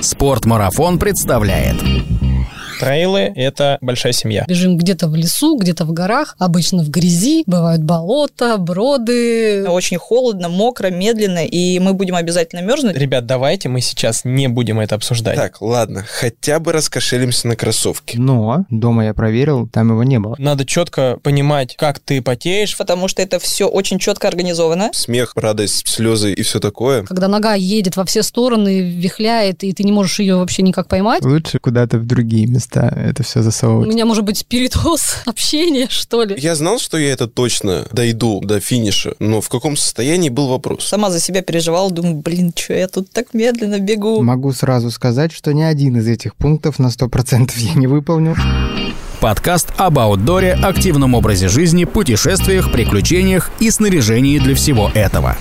Спортмарафон представляет Трейлы — это большая семья. Бежим где-то в лесу, где-то в горах, обычно в грязи, бывают болота, броды. Очень холодно, мокро, медленно, и мы будем обязательно мерзнуть. Ребят, давайте мы сейчас не будем это обсуждать. Так, ладно, хотя бы раскошелимся на кроссовки. Но дома я проверил, там его не было. Надо четко понимать, как ты потеешь. Потому что это все очень четко организовано. Смех, радость, слезы и все такое. Когда нога едет во все стороны, вихляет, и ты не можешь ее вообще никак поймать. Лучше куда-то в другие места это все У засовывать. меня может быть передоз общения, что ли. Я знал, что я это точно дойду до финиша, но в каком состоянии был вопрос. Сама за себя переживала, думаю, блин, что я тут так медленно бегу. Могу сразу сказать, что ни один из этих пунктов на 100% я не выполнил. подкаст об аутдоре, активном образе жизни, путешествиях, приключениях и снаряжении для всего этого.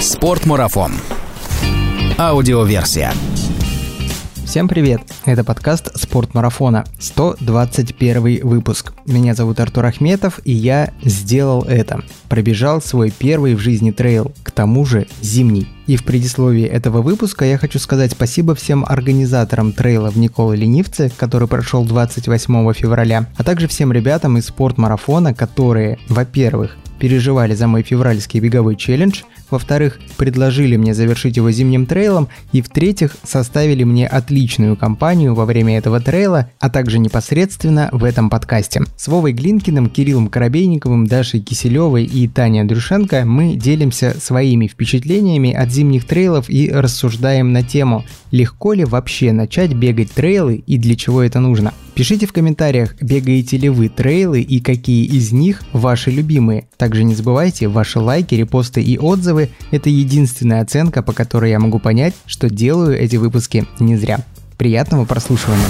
Спортмарафон. Аудиоверсия. Всем привет! Это подкаст «Спорт марафона», 121 выпуск. Меня зовут Артур Ахметов, и я сделал это. Пробежал свой первый в жизни трейл, к тому же зимний. И в предисловии этого выпуска я хочу сказать спасибо всем организаторам трейла в Николы Ленивце, который прошел 28 февраля, а также всем ребятам из спорт-марафона, которые, во-первых, переживали за мой февральский беговой челлендж, во-вторых, предложили мне завершить его зимним трейлом, и в-третьих, составили мне отличную компанию во время этого трейла, а также непосредственно в этом подкасте. С Вовой Глинкиным, Кириллом Коробейниковым, Дашей Киселевой и Таней Андрюшенко мы делимся своими впечатлениями от зимних трейлов и рассуждаем на тему, легко ли вообще начать бегать трейлы и для чего это нужно. Пишите в комментариях, бегаете ли вы трейлы и какие из них ваши любимые. Также не забывайте, ваши лайки, репосты и отзывы – это единственная оценка, по которой я могу понять, что делаю эти выпуски не зря. Приятного прослушивания.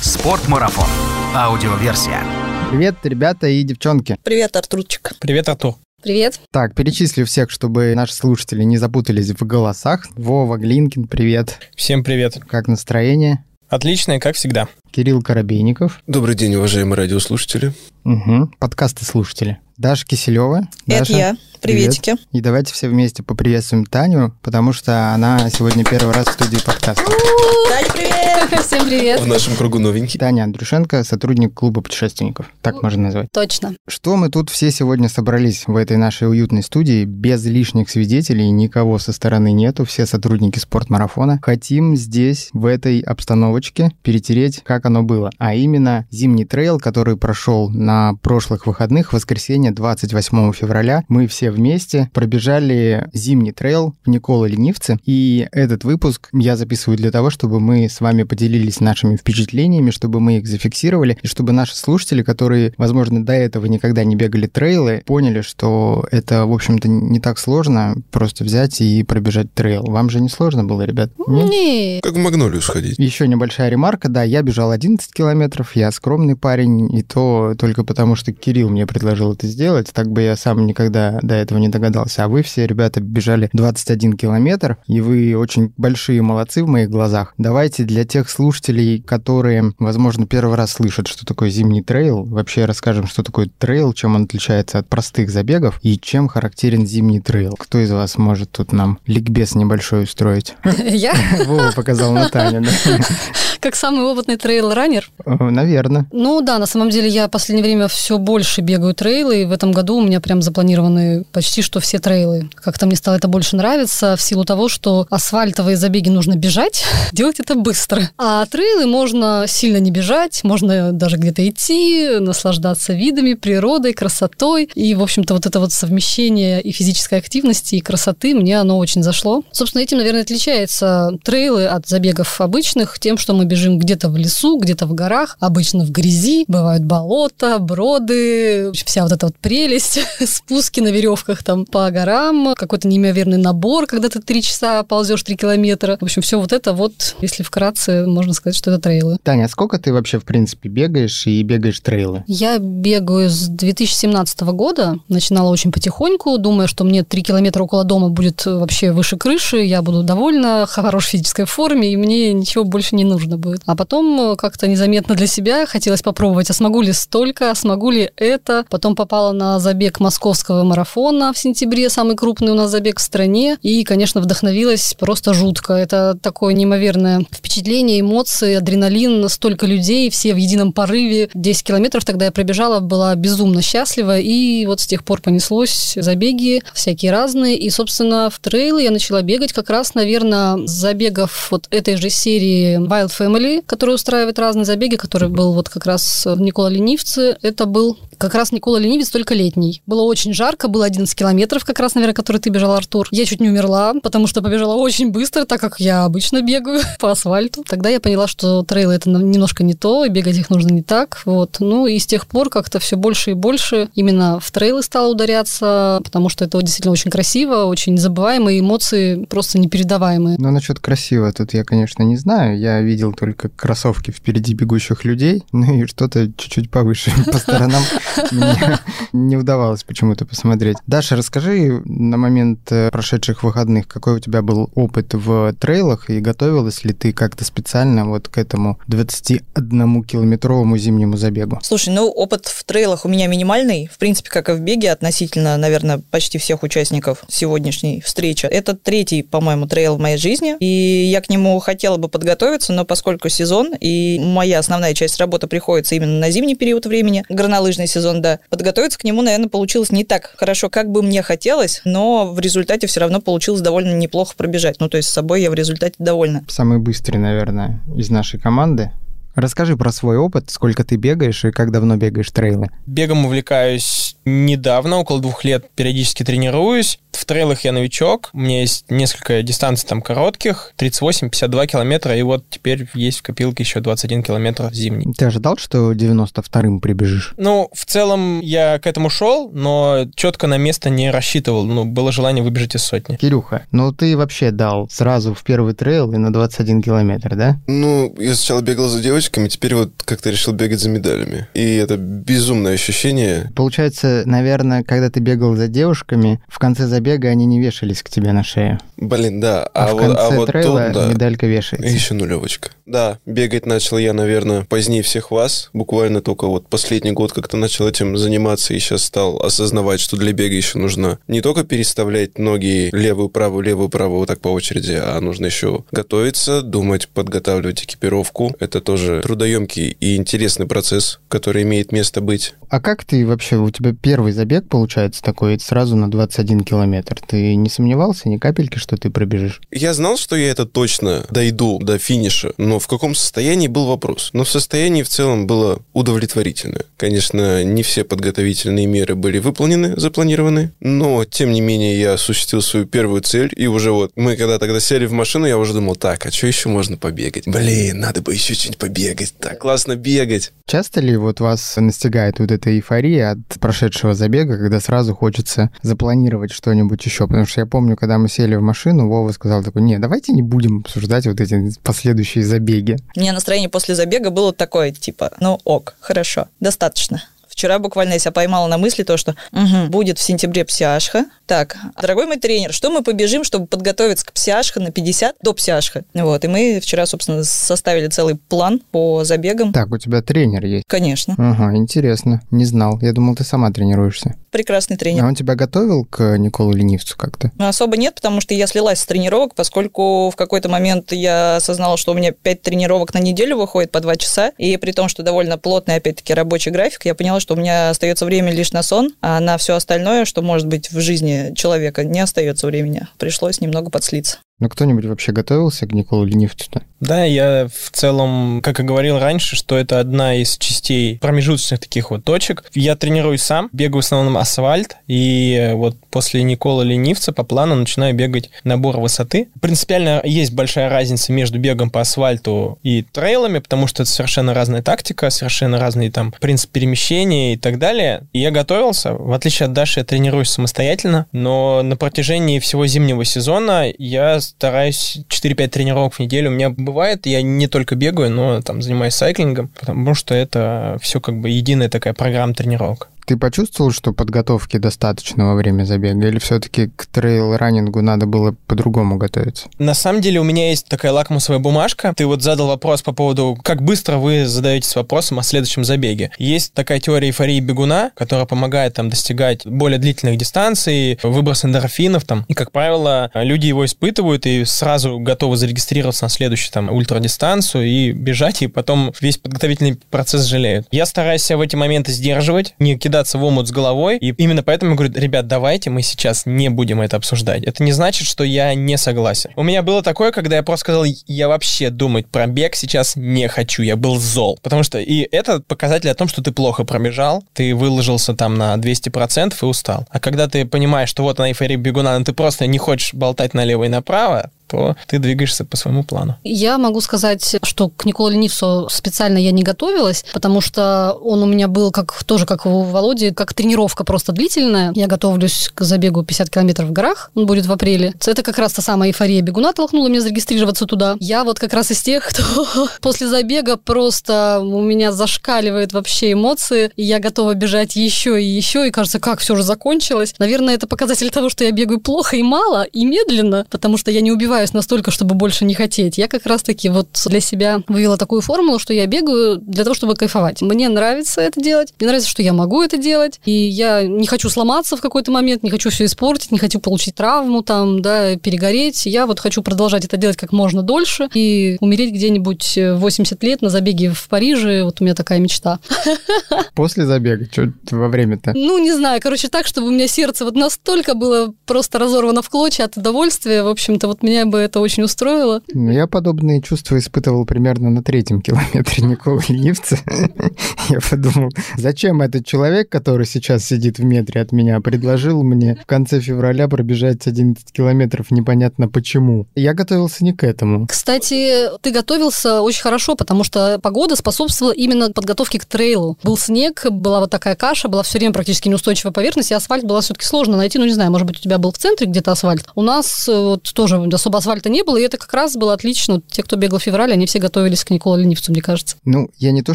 Спортмарафон. Аудиоверсия. Привет, ребята и девчонки. Привет, Артурчик. Привет, Артур. Привет. Так, перечислю всех, чтобы наши слушатели не запутались в голосах. Вова Глинкин, привет. Всем привет. Как настроение? Отличное, как всегда. Кирилл Коробейников. Добрый день, уважаемые радиослушатели. Угу. Подкасты слушатели. Даша Киселева. Это Даша, я. Приветики. И давайте все вместе поприветствуем Таню, потому что она сегодня первый раз в студии подкаста. Таня, привет! Всем привет. В нашем кругу новенький. Таня Андрюшенко, сотрудник клуба путешественников. Так можно назвать. Точно. Что мы тут все сегодня собрались в этой нашей уютной студии, без лишних свидетелей, никого со стороны нету, все сотрудники спортмарафона. Хотим здесь, в этой обстановочке, перетереть, как оно было. А именно, зимний трейл, который прошел на прошлых выходных, в воскресенье 28 февраля. Мы все вместе пробежали зимний трейл в Никола Ленивце. И этот выпуск я записываю для того, чтобы мы с вами поделились нашими впечатлениями, чтобы мы их зафиксировали, и чтобы наши слушатели, которые, возможно, до этого никогда не бегали трейлы, поняли, что это, в общем-то, не так сложно просто взять и пробежать трейл. Вам же не сложно было, ребят? Нет? Не. Как в Магнолию сходить. Еще небольшая ремарка, да, я бежал 11 километров, я скромный парень, и то только потому, что Кирилл мне предложил это сделать, так бы я сам никогда до этого не догадался. А вы все, ребята, бежали 21 километр, и вы очень большие молодцы в моих глазах. Давайте для тех слушателей, которые, возможно, первый раз слышат, что такое зимний трейл, вообще расскажем, что такое трейл, чем он отличается от простых забегов и чем характерен зимний трейл. Кто из вас может тут нам ликбез небольшой устроить? Я, Вова показал на Таню, да? как самый опытный трейл-раннер, Наверное. Ну да, на самом деле я в последнее время все больше бегаю трейлы, и в этом году у меня прям запланированы почти что все трейлы. Как-то мне стало это больше нравиться в силу того, что асфальтовые забеги нужно бежать, делать это быстро. А трейлы можно сильно не бежать, можно даже где-то идти, наслаждаться видами, природой, красотой. И, в общем-то, вот это вот совмещение и физической активности, и красоты, мне оно очень зашло. Собственно, этим, наверное, отличается трейлы от забегов обычных тем, что мы бежим где-то в лесу, где-то в горах, обычно в грязи, бывают болота, броды, вся вот эта вот прелесть, спуски на веревках там по горам, какой-то неимоверный набор, когда ты три часа ползешь три километра. В общем, все вот это вот, если вкратце, можно сказать, что это трейлы. Таня, а сколько ты вообще, в принципе, бегаешь и бегаешь трейлы? Я бегаю с 2017 года, начинала очень потихоньку, думая, что мне 3 километра около дома будет вообще выше крыши, я буду довольна, в хорошей физической форме, и мне ничего больше не нужно будет. А потом э, как-то незаметно для себя хотелось попробовать, а смогу ли столько, а смогу ли это. Потом попала на забег московского марафона в сентябре, самый крупный у нас забег в стране. И, конечно, вдохновилась просто жутко. Это такое неимоверное впечатление, эмоции, адреналин, столько людей, все в едином порыве. 10 километров тогда я пробежала, была безумно счастлива. И вот с тех пор понеслось забеги всякие разные. И, собственно, в трейлы я начала бегать как раз, наверное, с забегов вот этой же серии Wild Family, которая устраивает разные забеги, который был вот как раз в Никола Ленивце. Это был как раз Никола Ленивец, только летний. Было очень жарко, было 11 километров, как раз, наверное, который ты бежал, Артур. Я чуть не умерла, потому что побежала очень быстро, так как я обычно бегаю по асфальту. Тогда я поняла, что трейлы это немножко не то, и бегать их нужно не так. Вот. Ну и с тех пор как-то все больше и больше именно в трейлы стало ударяться, потому что это действительно очень красиво, очень незабываемые эмоции просто непередаваемые. Ну, насчет красиво, тут я, конечно, не знаю. Я видел только кроссовки впереди бегущих людей, ну и что-то чуть-чуть повыше по сторонам не удавалось почему-то посмотреть. Даша, расскажи на момент э, прошедших выходных, какой у тебя был опыт в трейлах и готовилась ли ты как-то специально вот к этому 21-километровому зимнему забегу? Слушай, ну опыт в трейлах у меня минимальный, в принципе, как и в беге относительно, наверное, почти всех участников сегодняшней встречи. Это третий, по-моему, трейл в моей жизни, и я к нему хотела бы подготовиться, но поскольку сезон, и моя основная часть работы приходится именно на зимний период времени, горнолыжный сезон, да, подготовиться к нему, наверное, получилось не так хорошо, как бы мне хотелось, но в результате все равно получилось довольно неплохо пробежать. Ну, то есть с собой я в результате довольна. Самый быстрый, наверное, из нашей команды. Расскажи про свой опыт, сколько ты бегаешь и как давно бегаешь трейлы. Бегом увлекаюсь недавно, около двух лет периодически тренируюсь. В трейлах я новичок, у меня есть несколько дистанций там коротких, 38-52 километра, и вот теперь есть в копилке еще 21 километр зимний. Ты ожидал, что 92-м прибежишь? Ну, в целом я к этому шел, но четко на место не рассчитывал, ну, было желание выбежать из сотни. Кирюха, ну ты вообще дал сразу в первый трейл и на 21 километр, да? Ну, я сначала бегал за девочками, теперь вот как-то решил бегать за медалями. И это безумное ощущение. Получается, наверное, когда ты бегал за девушками, в конце забега они не вешались к тебе на шею. Блин, да. А, А, в вот, конце а вот трейла тут, да. медалька вешается. И еще нулевочка. Да, бегать начал я, наверное, позднее всех вас. Буквально только вот последний год как-то начал этим заниматься и сейчас стал осознавать, что для бега еще нужно не только переставлять ноги левую, правую, левую, правую вот так по очереди, а нужно еще готовиться, думать, подготавливать экипировку. Это тоже трудоемкий и интересный процесс, который имеет место быть. А как ты вообще, у тебя первый забег получается такой сразу на 21 километр? Ты не сомневался ни капельки, что ты пробежишь? Я знал, что я это точно дойду до финиша, но в каком состоянии был вопрос. Но в состоянии в целом было удовлетворительное. Конечно, не все подготовительные меры были выполнены, запланированы, но, тем не менее, я осуществил свою первую цель, и уже вот мы когда тогда сели в машину, я уже думал, так, а что еще можно побегать? Блин, надо бы еще что-нибудь побегать. Так классно бегать. Часто ли вот вас настигает вот эта эйфория от прошедшего забега, когда сразу хочется запланировать что-нибудь еще? Потому что я помню, когда мы сели в машину, Вова сказал такой, не, давайте не будем обсуждать вот эти последующие забеги. У меня настроение после забега было такое, типа, ну ок, хорошо, достаточно. Вчера буквально я себя поймала на мысли то, что «Мгм, будет в сентябре псиашха. Так, дорогой мой тренер, что мы побежим, чтобы подготовиться к псиашха на 50 до псиашха? Вот, и мы вчера, собственно, составили целый план по забегам. Так, у тебя тренер есть? Конечно, Ага, интересно. Не знал. Я думал, ты сама тренируешься. прекрасный тренер. А он тебя готовил к Николу Ленивцу как-то? Ну, Особо нет, потому что я слилась с тренировок, поскольку в какой-то момент я осознала, что у меня 5 тренировок на неделю выходит по 2 часа, и при том, что довольно плотный, опять-таки, рабочий график, я поняла, что у меня остается время лишь на сон, а на все остальное, что может быть в жизни человека, не остается времени. Пришлось немного подслиться. Ну, кто-нибудь вообще готовился к Николу Ленивцу-то? Да, я в целом, как и говорил раньше, что это одна из частей промежуточных таких вот точек. Я тренируюсь сам, бегаю в основном асфальт, и вот после Никола Ленивца по плану начинаю бегать набор высоты. Принципиально есть большая разница между бегом по асфальту и трейлами, потому что это совершенно разная тактика, совершенно разный там принцип перемещения и так далее. И я готовился, в отличие от Даши, я тренируюсь самостоятельно, но на протяжении всего зимнего сезона я стараюсь 4-5 тренировок в неделю. У меня бывает, я не только бегаю, но там занимаюсь сайклингом, потому что это все как бы единая такая программа тренировок. Ты почувствовал, что подготовки достаточно во время забега? Или все-таки к трейл-раннингу надо было по-другому готовиться? На самом деле у меня есть такая лакмусовая бумажка. Ты вот задал вопрос по поводу, как быстро вы задаетесь вопросом о следующем забеге. Есть такая теория эйфории бегуна, которая помогает там достигать более длительных дистанций, выброс эндорфинов там. И, как правило, люди его испытывают и сразу готовы зарегистрироваться на следующую там ультрадистанцию и бежать, и потом весь подготовительный процесс жалеют. Я стараюсь себя в эти моменты сдерживать, не кидаться в омут с головой, и именно поэтому я говорю, ребят, давайте мы сейчас не будем это обсуждать. Это не значит, что я не согласен. У меня было такое, когда я просто сказал, я вообще думать про бег сейчас не хочу, я был зол. Потому что и это показатель о том, что ты плохо пробежал, ты выложился там на 200% и устал. А когда ты понимаешь, что вот она эйфория бегуна, но ты просто не хочешь болтать налево и направо, то ты двигаешься по своему плану. Я могу сказать, что к Николе Ленивцу специально я не готовилась, потому что он у меня был как тоже, как у Володи, как тренировка просто длительная. Я готовлюсь к забегу 50 километров в горах, он будет в апреле. Это как раз та самая эйфория бегуна толкнула меня зарегистрироваться туда. Я вот как раз из тех, кто после забега просто у меня зашкаливает вообще эмоции, и я готова бежать еще и еще, и кажется, как все же закончилось. Наверное, это показатель того, что я бегаю плохо и мало, и медленно, потому что я не убиваю развиваюсь настолько, чтобы больше не хотеть. Я как раз-таки вот для себя вывела такую формулу, что я бегаю для того, чтобы кайфовать. Мне нравится это делать, мне нравится, что я могу это делать, и я не хочу сломаться в какой-то момент, не хочу все испортить, не хочу получить травму там, да, перегореть. Я вот хочу продолжать это делать как можно дольше и умереть где-нибудь 80 лет на забеге в Париже. Вот у меня такая мечта. После забега? Что во время-то? Ну, не знаю. Короче, так, чтобы у меня сердце вот настолько было просто разорвано в клочья от удовольствия. В общем-то, вот меня бы это очень устроило. Ну, я подобные чувства испытывал примерно на третьем километре Николы Ленивца. Я подумал, зачем этот человек, который сейчас сидит в метре от меня, предложил мне в конце февраля пробежать 11 километров, непонятно почему. Я готовился не к этому. Кстати, ты готовился очень хорошо, потому что погода способствовала именно подготовке к трейлу. Был снег, была вот такая каша, была все время практически неустойчивая поверхность, и асфальт было все-таки сложно найти. Ну, не знаю, может быть, у тебя был в центре где-то асфальт. У нас э, вот тоже особо асфальта не было, и это как раз было отлично. Те, кто бегал в феврале, они все готовились к Николе Ленивцу, мне кажется. Ну, я не то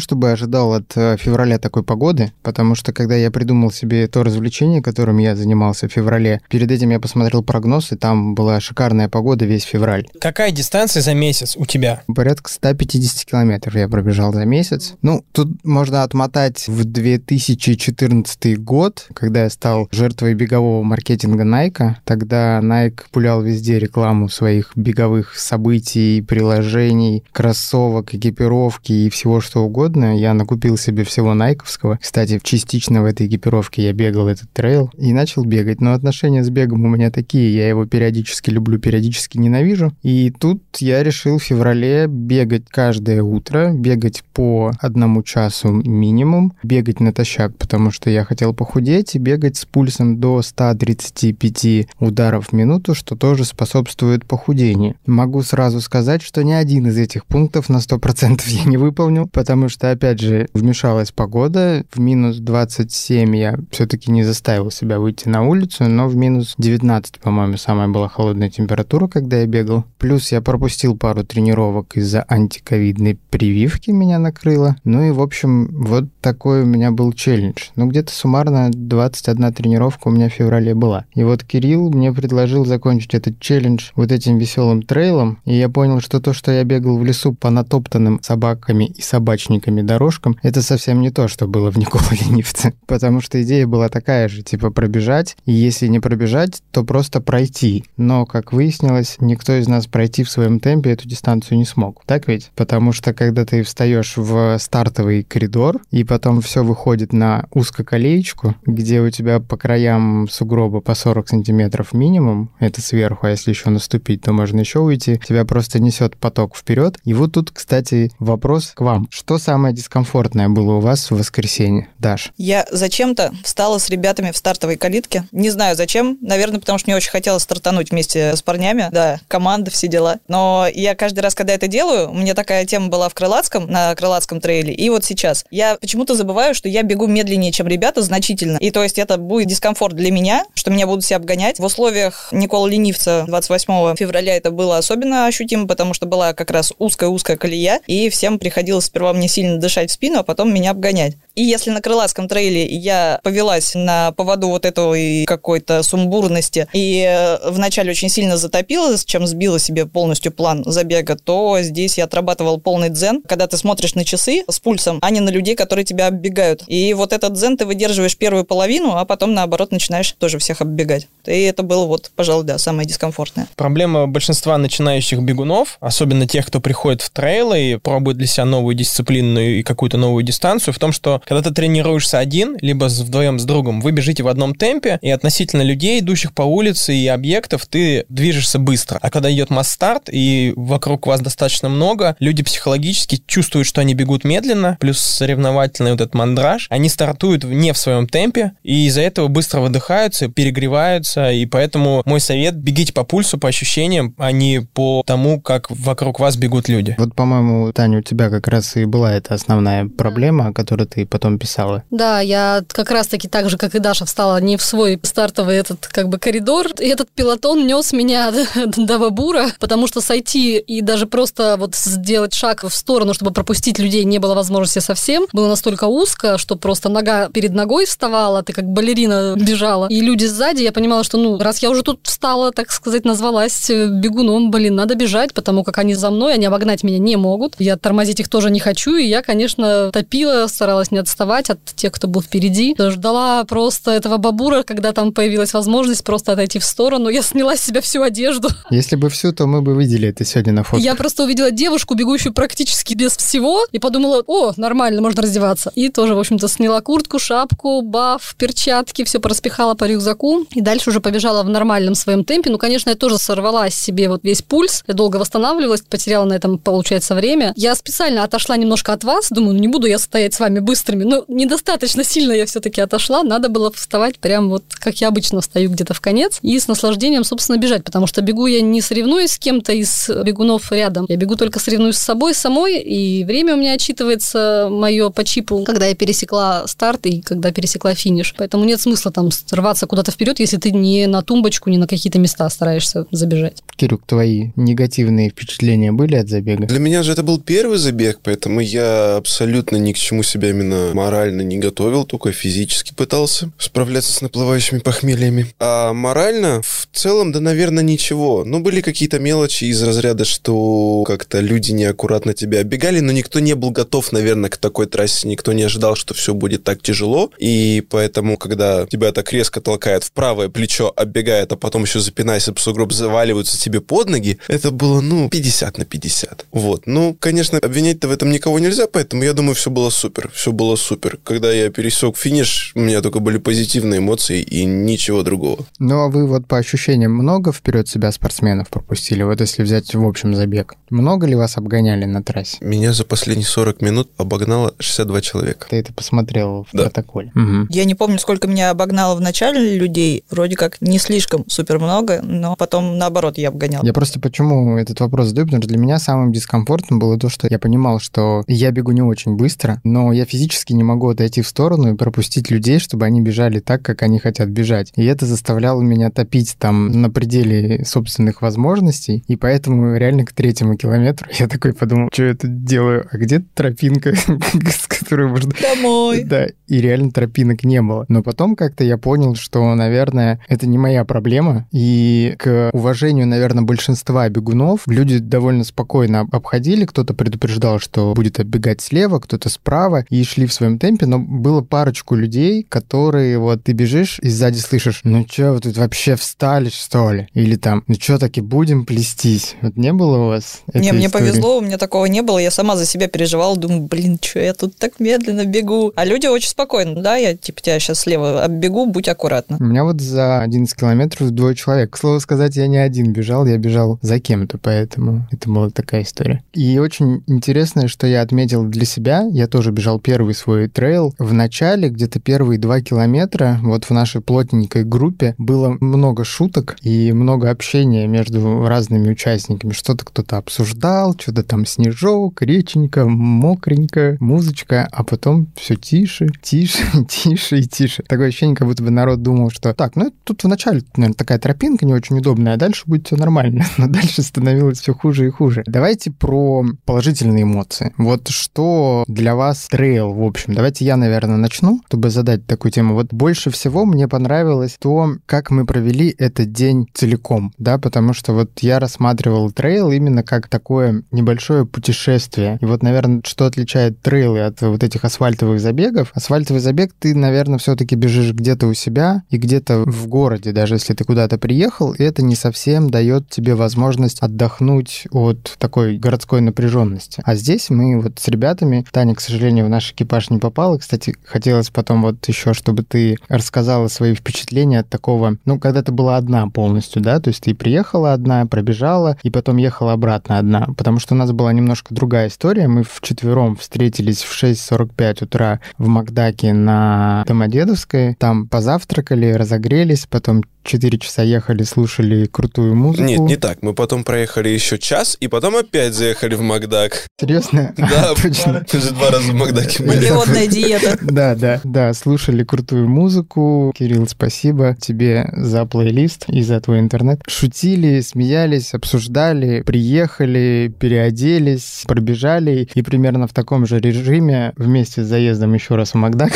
чтобы ожидал от э, февраля такой погоды, потому что когда я придумал себе то развлечение, которым я занимался в феврале, перед этим я посмотрел прогноз, и там была шикарная погода весь февраль. Какая дистанция за месяц у тебя? Порядка 150 километров я пробежал за месяц. Ну, тут можно отмотать в 2014 год, когда я стал жертвой бегового маркетинга Nike. Тогда Nike пулял везде рекламу своих беговых событий, приложений, кроссовок, экипировки и всего что угодно. Я накупил себе всего найковского. Кстати, частично в этой экипировке я бегал этот трейл и начал бегать. Но отношения с бегом у меня такие. Я его периодически люблю, периодически ненавижу. И тут я решил в феврале бегать каждое утро, бегать по одному часу минимум, бегать натощак, потому что я хотел похудеть и бегать с пульсом до 135 ударов в минуту, что тоже способствует похудению поведении. Могу сразу сказать, что ни один из этих пунктов на 100% я не выполнил, потому что, опять же, вмешалась погода. В минус 27 я все-таки не заставил себя выйти на улицу, но в минус 19, по-моему, самая была холодная температура, когда я бегал. Плюс я пропустил пару тренировок из-за антиковидной прививки меня накрыло. Ну и, в общем, вот такой у меня был челлендж. Ну, где-то суммарно 21 тренировка у меня в феврале была. И вот Кирилл мне предложил закончить этот челлендж вот этим веселым трейлом, и я понял, что то, что я бегал в лесу по натоптанным собаками и собачниками дорожкам, это совсем не то, что было в Никола Ленивце. Потому что идея была такая же, типа пробежать, и если не пробежать, то просто пройти. Но, как выяснилось, никто из нас пройти в своем темпе эту дистанцию не смог. Так ведь? Потому что когда ты встаешь в стартовый коридор, и потом все выходит на узкоколеечку, где у тебя по краям сугроба по 40 сантиметров минимум, это сверху, а если еще наступить, то можно еще уйти, тебя просто несет поток вперед. И вот тут, кстати, вопрос к вам. Что самое дискомфортное было у вас в воскресенье, Даш? Я зачем-то встала с ребятами в стартовой калитке. Не знаю зачем. Наверное, потому что мне очень хотелось стартануть вместе с парнями. Да, команда, все дела. Но я каждый раз, когда это делаю, у меня такая тема была в Крылатском, на Крылатском трейле, и вот сейчас. Я почему-то забываю, что я бегу медленнее, чем ребята, значительно. И то есть это будет дискомфорт для меня, что меня будут все обгонять. В условиях Никола Ленивца 28 февраля февраля это было особенно ощутимо, потому что была как раз узкая-узкая колея, и всем приходилось сперва мне сильно дышать в спину, а потом меня обгонять. И если на крылатском трейле я повелась на поводу вот этой какой-то сумбурности и э, вначале очень сильно затопилась, чем сбила себе полностью план забега, то здесь я отрабатывал полный дзен, когда ты смотришь на часы с пульсом, а не на людей, которые тебя оббегают. И вот этот дзен ты выдерживаешь первую половину, а потом, наоборот, начинаешь тоже всех оббегать. И это было вот, пожалуй, да, самое дискомфортное. Проблема большинства начинающих бегунов, особенно тех, кто приходит в трейлы и пробует для себя новую дисциплину и какую-то новую дистанцию, в том, что когда ты тренируешься один, либо вдвоем с другом, вы бежите в одном темпе, и относительно людей, идущих по улице и объектов, ты движешься быстро. А когда идет масс-старт, и вокруг вас достаточно много, люди психологически чувствуют, что они бегут медленно, плюс соревновательный вот этот мандраж, они стартуют не в своем темпе, и из-за этого быстро выдыхаются, перегреваются, и поэтому мой совет — бегите по пульсу, по ощущениям, а не по тому, как вокруг вас бегут люди. Вот, по-моему, Таня, у тебя как раз и была эта основная проблема, о которой ты потом писала. Да, я как раз-таки так же, как и Даша, встала не в свой стартовый этот как бы коридор, и этот пилотон нес меня до, до Вабура, потому что сойти и даже просто вот сделать шаг в сторону, чтобы пропустить людей, не было возможности совсем. Было настолько узко, что просто нога перед ногой вставала, ты как балерина бежала. И люди сзади, я понимала, что, ну, раз я уже тут встала, так сказать, назвалась бегуном, блин, надо бежать, потому как они за мной, они обогнать меня не могут. Я тормозить их тоже не хочу, и я, конечно, топила, старалась не отставать от тех, кто был впереди. Ждала просто этого бабура, когда там появилась возможность просто отойти в сторону. Я сняла с себя всю одежду. Если бы всю, то мы бы видели это сегодня на фото. Я просто увидела девушку, бегущую практически без всего, и подумала, о, нормально, можно раздеваться. И тоже, в общем-то, сняла куртку, шапку, баф, перчатки, все пораспихала по рюкзаку, и дальше уже побежала в нормальном своем темпе. Ну, конечно, я тоже сорвала себе вот весь пульс, я долго восстанавливалась, потеряла на этом, получается, время. Я специально отошла немножко от вас, думаю, ну, не буду я стоять с вами быстрыми, но недостаточно сильно я все-таки отошла, надо было вставать прям вот, как я обычно встаю где-то в конец, и с наслаждением, собственно, бежать, потому что бегу я не соревнуюсь с кем-то из бегунов рядом, я бегу только соревнуюсь с собой самой, и время у меня отчитывается мое по чипу, когда я пересекла старт и когда пересекла финиш. Поэтому нет смысла там рваться куда-то вперед, если ты не на тумбочку, не на какие-то места стараешься забежать. Кирюк, твои негативные впечатления были от забега? Для меня же это был первый забег, поэтому я абсолютно ни к чему себя именно морально не готовил, только физически пытался справляться с наплывающими похмельями. А морально, в целом, да, наверное, ничего. Ну, были какие-то мелочи из разряда, что как-то люди неаккуратно тебя оббегали, но никто не был готов, наверное, к такой трассе, никто не ожидал, что все будет так тяжело, и поэтому, когда тебя так резко толкает в правое плечо, оббегает, а потом еще запинаясь об сугроб, заваливаются тебе под ноги, это было, ну, 50 на 50. Вот. Ну, конечно, обвинять-то в этом никого нельзя, поэтому я думаю, все было супер. Все было супер. Когда я пересек финиш, у меня только были позитивные эмоции и ничего другого. Ну, а вы вот по ощущениям много вперед себя спортсменов пропустили? Вот если взять в общем забег. Много ли вас обгоняли на трассе? Меня за последние 40 минут обогнало 62 человека. Ты это посмотрел в Да. протоколе? Мгм. Я не помню, сколько меня обогнало в начале людей. Вроде как не слишком супер много, но потом наоборот я обгонял. Я просто почему этот вопрос задаю, потому что для меня самым дискомфортным было то, что я понимал, что я бегу не очень быстро, но я физически не могу отойти в сторону и пропустить людей, чтобы они бежали так, как они хотят бежать. И это заставляло меня топить там на пределе собственных возможностей, и поэтому реально к третьему километру я такой подумал, что я тут делаю, а где тропинка, с которой можно Домой. да, и реально тропинок не было. Но потом как-то я понял, что, наверное, это не моя проблема. И к уважению, наверное, большинства бегунов люди довольно спокойно об- обходили. Кто-то предупреждал, что будет оббегать слева, кто-то справа, и шли в своем темпе. Но было парочку людей, которые вот ты бежишь и сзади слышишь, ну что, вы тут вообще встали, что ли? Или там, ну что, так и будем плестись? Вот не было у вас Не, этой мне истории? повезло, у меня такого не было. Я сама за себя переживала, думаю, блин, что я тут так медленно бегу. А люди очень спокойно, да, я типа тебя сейчас слева оббегу, будь аккуратна. У меня вот за 11 километров двое человек. К слову сказать, я не один бежал, я бежал за кем-то, поэтому это была такая история. И очень интересное, что я отметил для себя, я тоже бежал первый свой трейл. В начале, где-то первые два километра, вот в нашей плотненькой группе было много шуток и много общения между разными участниками. Что-то кто-то обсуждал, что-то там снежок, реченька, мокренько, музычка, а потом все тише, тише, тише и тише. Такое ощущение, как будто бы народ думал, что так, ну тут вначале, наверное, такая тропинка не очень удобная, а дальше будет все нормально. Но дальше становилось все хуже и хуже. Давайте про положительные эмоции. Вот что для вас трейл, в общем. Давайте я, наверное, начну, чтобы задать такую тему. Вот больше всего мне понравилось то, как мы провели этот день целиком, да, потому что вот я рассматривал трейл именно как такое небольшое путешествие. И вот, наверное, что отличает трейлы от вот этих асфальтовых забегов? Асфальтовый забег ты, наверное, все-таки бежишь где-то у себя и где-то в городе, даже если ты куда-то приехал, и это не совсем дает тебе возможность отдохнуть от такой городской напряженности. А здесь мы вот с ребятами, Таня, к сожалению, в наш экипаж не попала. Кстати, хотелось потом вот еще, чтобы ты рассказала свои впечатления от такого, ну, когда ты была одна полностью, да, то есть ты приехала одна, пробежала, и потом ехала обратно одна, потому что у нас была немножко другая история. Мы вчетвером встретились в 6.45 утра в Макдаке на Домодедовской, там позавтракали, разогрелись, потом 4 часа ехали, слушали крутую музыку. Нет, не так. Мы потом проехали еще час, и потом опять заехали в Макдак. Серьезно? Да, точно. Мы же два раза в Макдаке были. Голодная диета. Да, да, да, слушали крутую музыку. Кирилл, спасибо тебе за плейлист и за твой интернет. Шутили, смеялись, обсуждали, приехали, переоделись, пробежали, и примерно в таком же режиме вместе с заездом еще раз в Макдак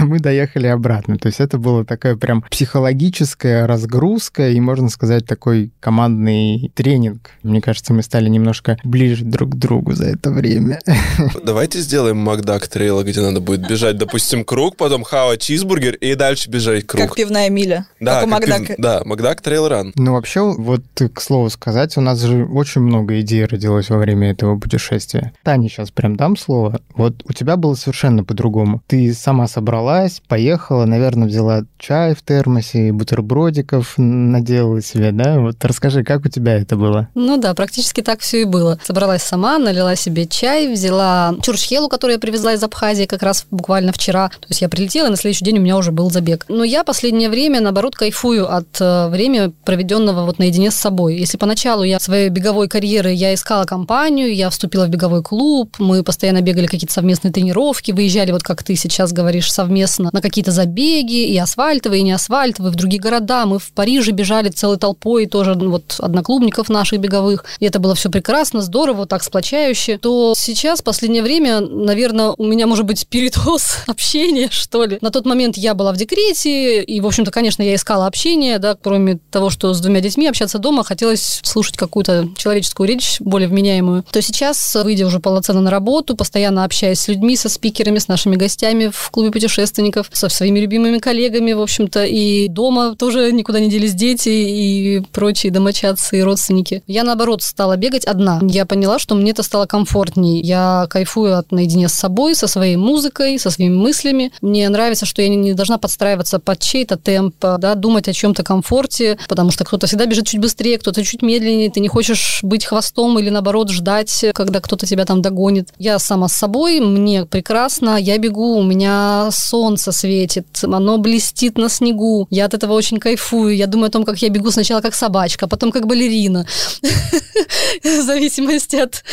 мы доехали обратно. То есть это было такое прям психологическая разгрузка и, можно сказать, такой командный тренинг. Мне кажется, мы стали немножко ближе друг к другу за это время. Давайте сделаем Макдак трейла, где надо будет бежать, допустим, круг, потом хава чизбургер и дальше бежать круг. Как пивная миля. Да, как Макдака. пив- Да, Макдак трейл ран. Ну, вообще, вот к слову сказать, у нас же очень много идей родилось во время этого путешествия. Тане сейчас прям дам слово. Вот у тебя было совершенно по-другому. Ты сама собралась, поехала, наверное, взяла чай в термосе, бутербродиков наделала себе, да? Вот расскажи, как у тебя это было? Ну да, практически так все и было. Собралась сама, налила себе чай, взяла чурчхелу, которую я привезла из Абхазии как раз буквально вчера. То есть я прилетела, и на следующий день у меня уже был забег. Но я последнее время, наоборот, кайфую от э, времени, проведенного вот наедине с собой. Если поначалу я своей беговой карьеры, я искала компанию, я вступила в беговой клуб, мы постоянно бегали какие-то совместные тренировки, выезжали, вот как ты сейчас говоришь, совместно на какие-то забеги, и асфальтовые, и не асфальтовые, в другие города. Мы в Париже бежали целой толпой, тоже ну, вот одноклубников наших беговых. И это было все прекрасно, здорово, так сплочающе. То сейчас, в последнее время, наверное, у меня, может быть, передоз общения, что ли. На тот момент я была в декрете, и, в общем-то, конечно, я искала общение, да, кроме того, что с двумя детьми общаться дома, хотелось слушать какую-то человеческую речь, более вменяемую. То сейчас, выйдя уже полноценно на работу, постоянно общаясь с людьми, со спикерами, с нашими гостями в клубе путешественников, со своими любимыми коллегами, в общем-то, и дома тоже никуда не делись дети и прочие домочадцы и родственники. Я, наоборот, стала бегать одна. Я поняла, что мне это стало комфортней. Я кайфую от наедине с собой, со своей музыкой, со своими мыслями. Мне нравится, что я не должна подстраиваться под чей-то темп, да, думать о чем-то комфорте, потому что кто-то всегда бежит чуть быстрее, кто-то чуть медленнее, ты не хочешь быть хвостом или, наоборот, ждать, когда кто-то тебя там догонит. Я сама с собой, мне прекрасно, я бегу, у меня солнце светит, оно блестит на снегу, я от этого очень кайфую, я думаю о том, как я бегу сначала как собачка, потом как балерина, в зависимости от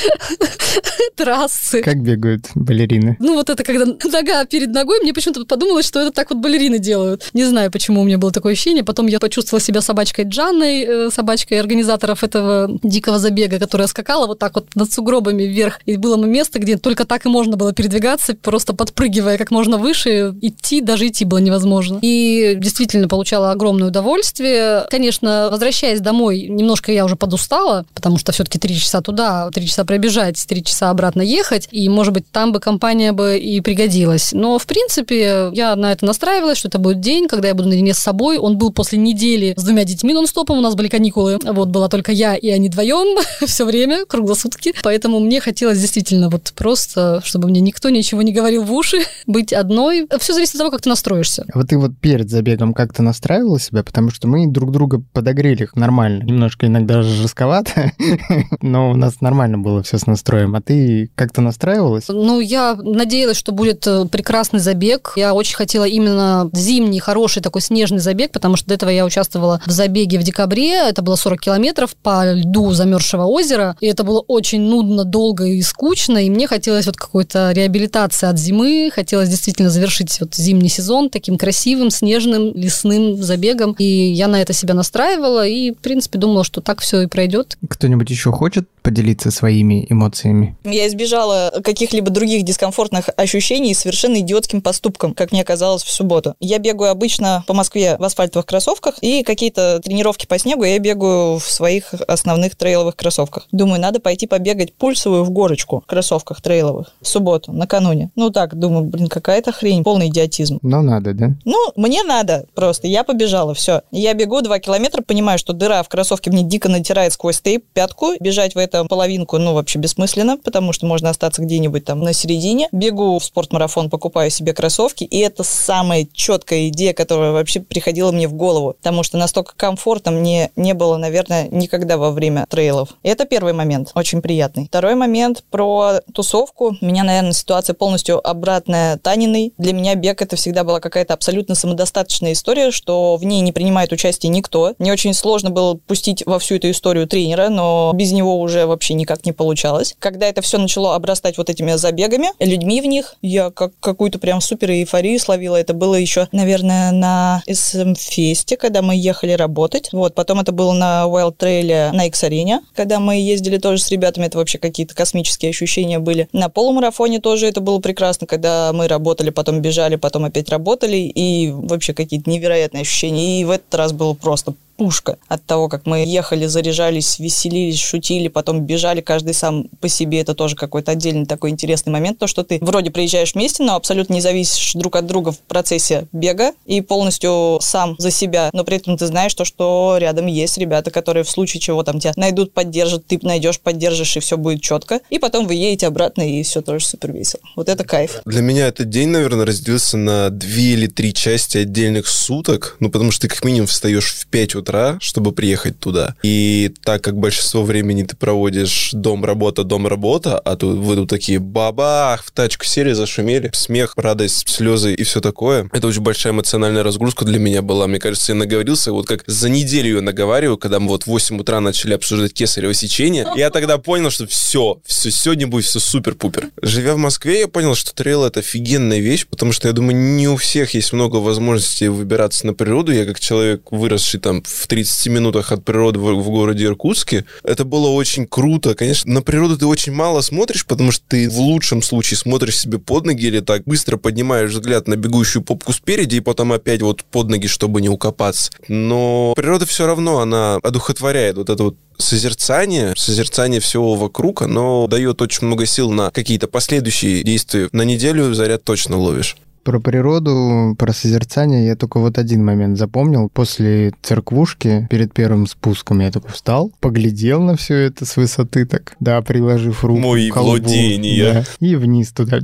трассы. Как бегают балерины? Ну, вот это когда нога перед ногой, мне почему-то подумалось, что это так вот балерины делают. Не знаю, почему у меня было такое ощущение. Потом я почувствовала себя собачкой Джанной, э, собачкой организаторов этого дикого забега, которая скакала вот так вот над сугробами вверх. И было место, где только так и можно было передвигаться, просто подпрыгивая как можно выше. Идти, даже идти было невозможно. И действительно получала огромное удовольствие. Конечно, возвращаясь домой, немножко я уже подустала, потому что все-таки три часа туда, три часа пробежать, три часа обратно ехать. И, может быть, там бы компания бы и пригодилась. Но, в принципе, я на это настраивалась, что это будет день, когда я буду наедине с собой. Он был после недели с двумя детьми нон-стопом, у нас были каникулы. Вот была только я и они вдвоем все время, круглосутки. Поэтому мне хотелось действительно вот просто, чтобы мне никто ничего не говорил в уши, быть одной. Все зависит от того, как ты настроишься. А Вот ты вот перед забегом как-то настраивалась настраивала себя, потому что мы друг друга подогрели нормально. Немножко иногда жестковато, но у нас нормально было все с настроем. А ты как-то настраивалась? Ну, я надеялась, что будет э, прекрасный забег. Я очень хотела именно зимний, хороший такой снежный забег, потому что до этого я участвовала в забеге в декабре. Это было 40 километров по льду замерзшего озера. И это было очень нудно, долго и скучно. И мне хотелось вот какой-то реабилитации от зимы. Хотелось действительно завершить вот зимний сезон таким красивым, снежным, лесным забегом. И я на это себя настраивала и, в принципе, думала, что так все и пройдет. Кто-нибудь еще хочет поделиться своими эмоциями? Я избежала каких-либо других дискомфортных ощущений совершенно идиотским поступком, как мне казалось в субботу. Я бегаю обычно по Москве в асфальтовых кроссовках, и какие-то тренировки по снегу я бегаю в своих основных трейловых кроссовках. Думаю, надо пойти побегать пульсовую в горочку в кроссовках трейловых в субботу, накануне. Ну так, думаю, блин, какая-то хрень, полный идиотизм. Но надо, да? Ну, мне надо просто. Я побежала, все. Я бегу два километра, понимаю, что дыра в кроссовке мне дико натирает сквозь тейп пятку. Бежать в этом половинку, ну, вообще бессмысленно, потому что можно остаться где-нибудь там на середине. Бегу в спортмарафон, покупаю себе кроссовки, и это самая четкая идея, которая вообще приходила мне в голову, потому что настолько комфортно мне не было, наверное, никогда во время трейлов. Это первый момент, очень приятный. Второй момент про тусовку. У меня, наверное, ситуация полностью обратная Таниной. Для меня бег это всегда была какая-то абсолютно самодостаточная история, что в ней не принимает участие никто. Мне очень сложно было пустить во всю эту историю тренера, но без него уже вообще никак не получалось. Когда это все начало обрастать вот этими забегами, людьми в них, я как какую-то прям супер эйфорию словила. Это было еще, наверное, на SM-фесте, когда мы ехали работать. Вот, потом это было на Wild Trail на X-арене, когда мы ездили тоже с ребятами. Это вообще какие-то космические ощущения были. На полумарафоне тоже это было прекрасно, когда мы работали, потом бежали, потом опять работали, и вообще какие-то невероятные ощущения. И в этот раз было просто пушка от того, как мы ехали, заряжались, веселились, шутили, потом бежали каждый сам по себе. Это тоже какой-то отдельный такой интересный момент, то, что ты вроде приезжаешь вместе, но абсолютно не зависишь друг от друга в процессе бега и полностью сам за себя, но при этом ты знаешь то, что рядом есть ребята, которые в случае чего там тебя найдут, поддержат, ты найдешь, поддержишь, и все будет четко. И потом вы едете обратно, и все тоже супер весело. Вот это кайф. Для меня этот день, наверное, разделился на две или три части отдельных суток, ну, потому что ты как минимум встаешь в 5 утра, утра, чтобы приехать туда. И так как большинство времени ты проводишь дом-работа, дом-работа, а тут вы тут такие бабах, в тачку сели, зашумели, смех, радость, слезы и все такое. Это очень большая эмоциональная разгрузка для меня была. Мне кажется, я наговорился, вот как за неделю я наговариваю, когда мы вот в 8 утра начали обсуждать кесарево сечение. Я тогда понял, что все, все, сегодня будет все супер-пупер. Живя в Москве, я понял, что трейл это офигенная вещь, потому что я думаю, не у всех есть много возможностей выбираться на природу. Я как человек, выросший там в 30 минутах от природы в, в городе Иркутске. Это было очень круто. Конечно, на природу ты очень мало смотришь, потому что ты в лучшем случае смотришь себе под ноги или так быстро поднимаешь взгляд на бегущую попку спереди и потом опять вот под ноги, чтобы не укопаться. Но природа все равно, она одухотворяет вот это вот созерцание, созерцание всего вокруг, оно дает очень много сил на какие-то последующие действия. На неделю заряд точно ловишь. Про природу, про созерцание я только вот один момент запомнил. После церквушки, перед первым спуском, я такой встал, поглядел на все это с высоты так, да, приложив руку Мои к колбу, владения. да, и вниз туда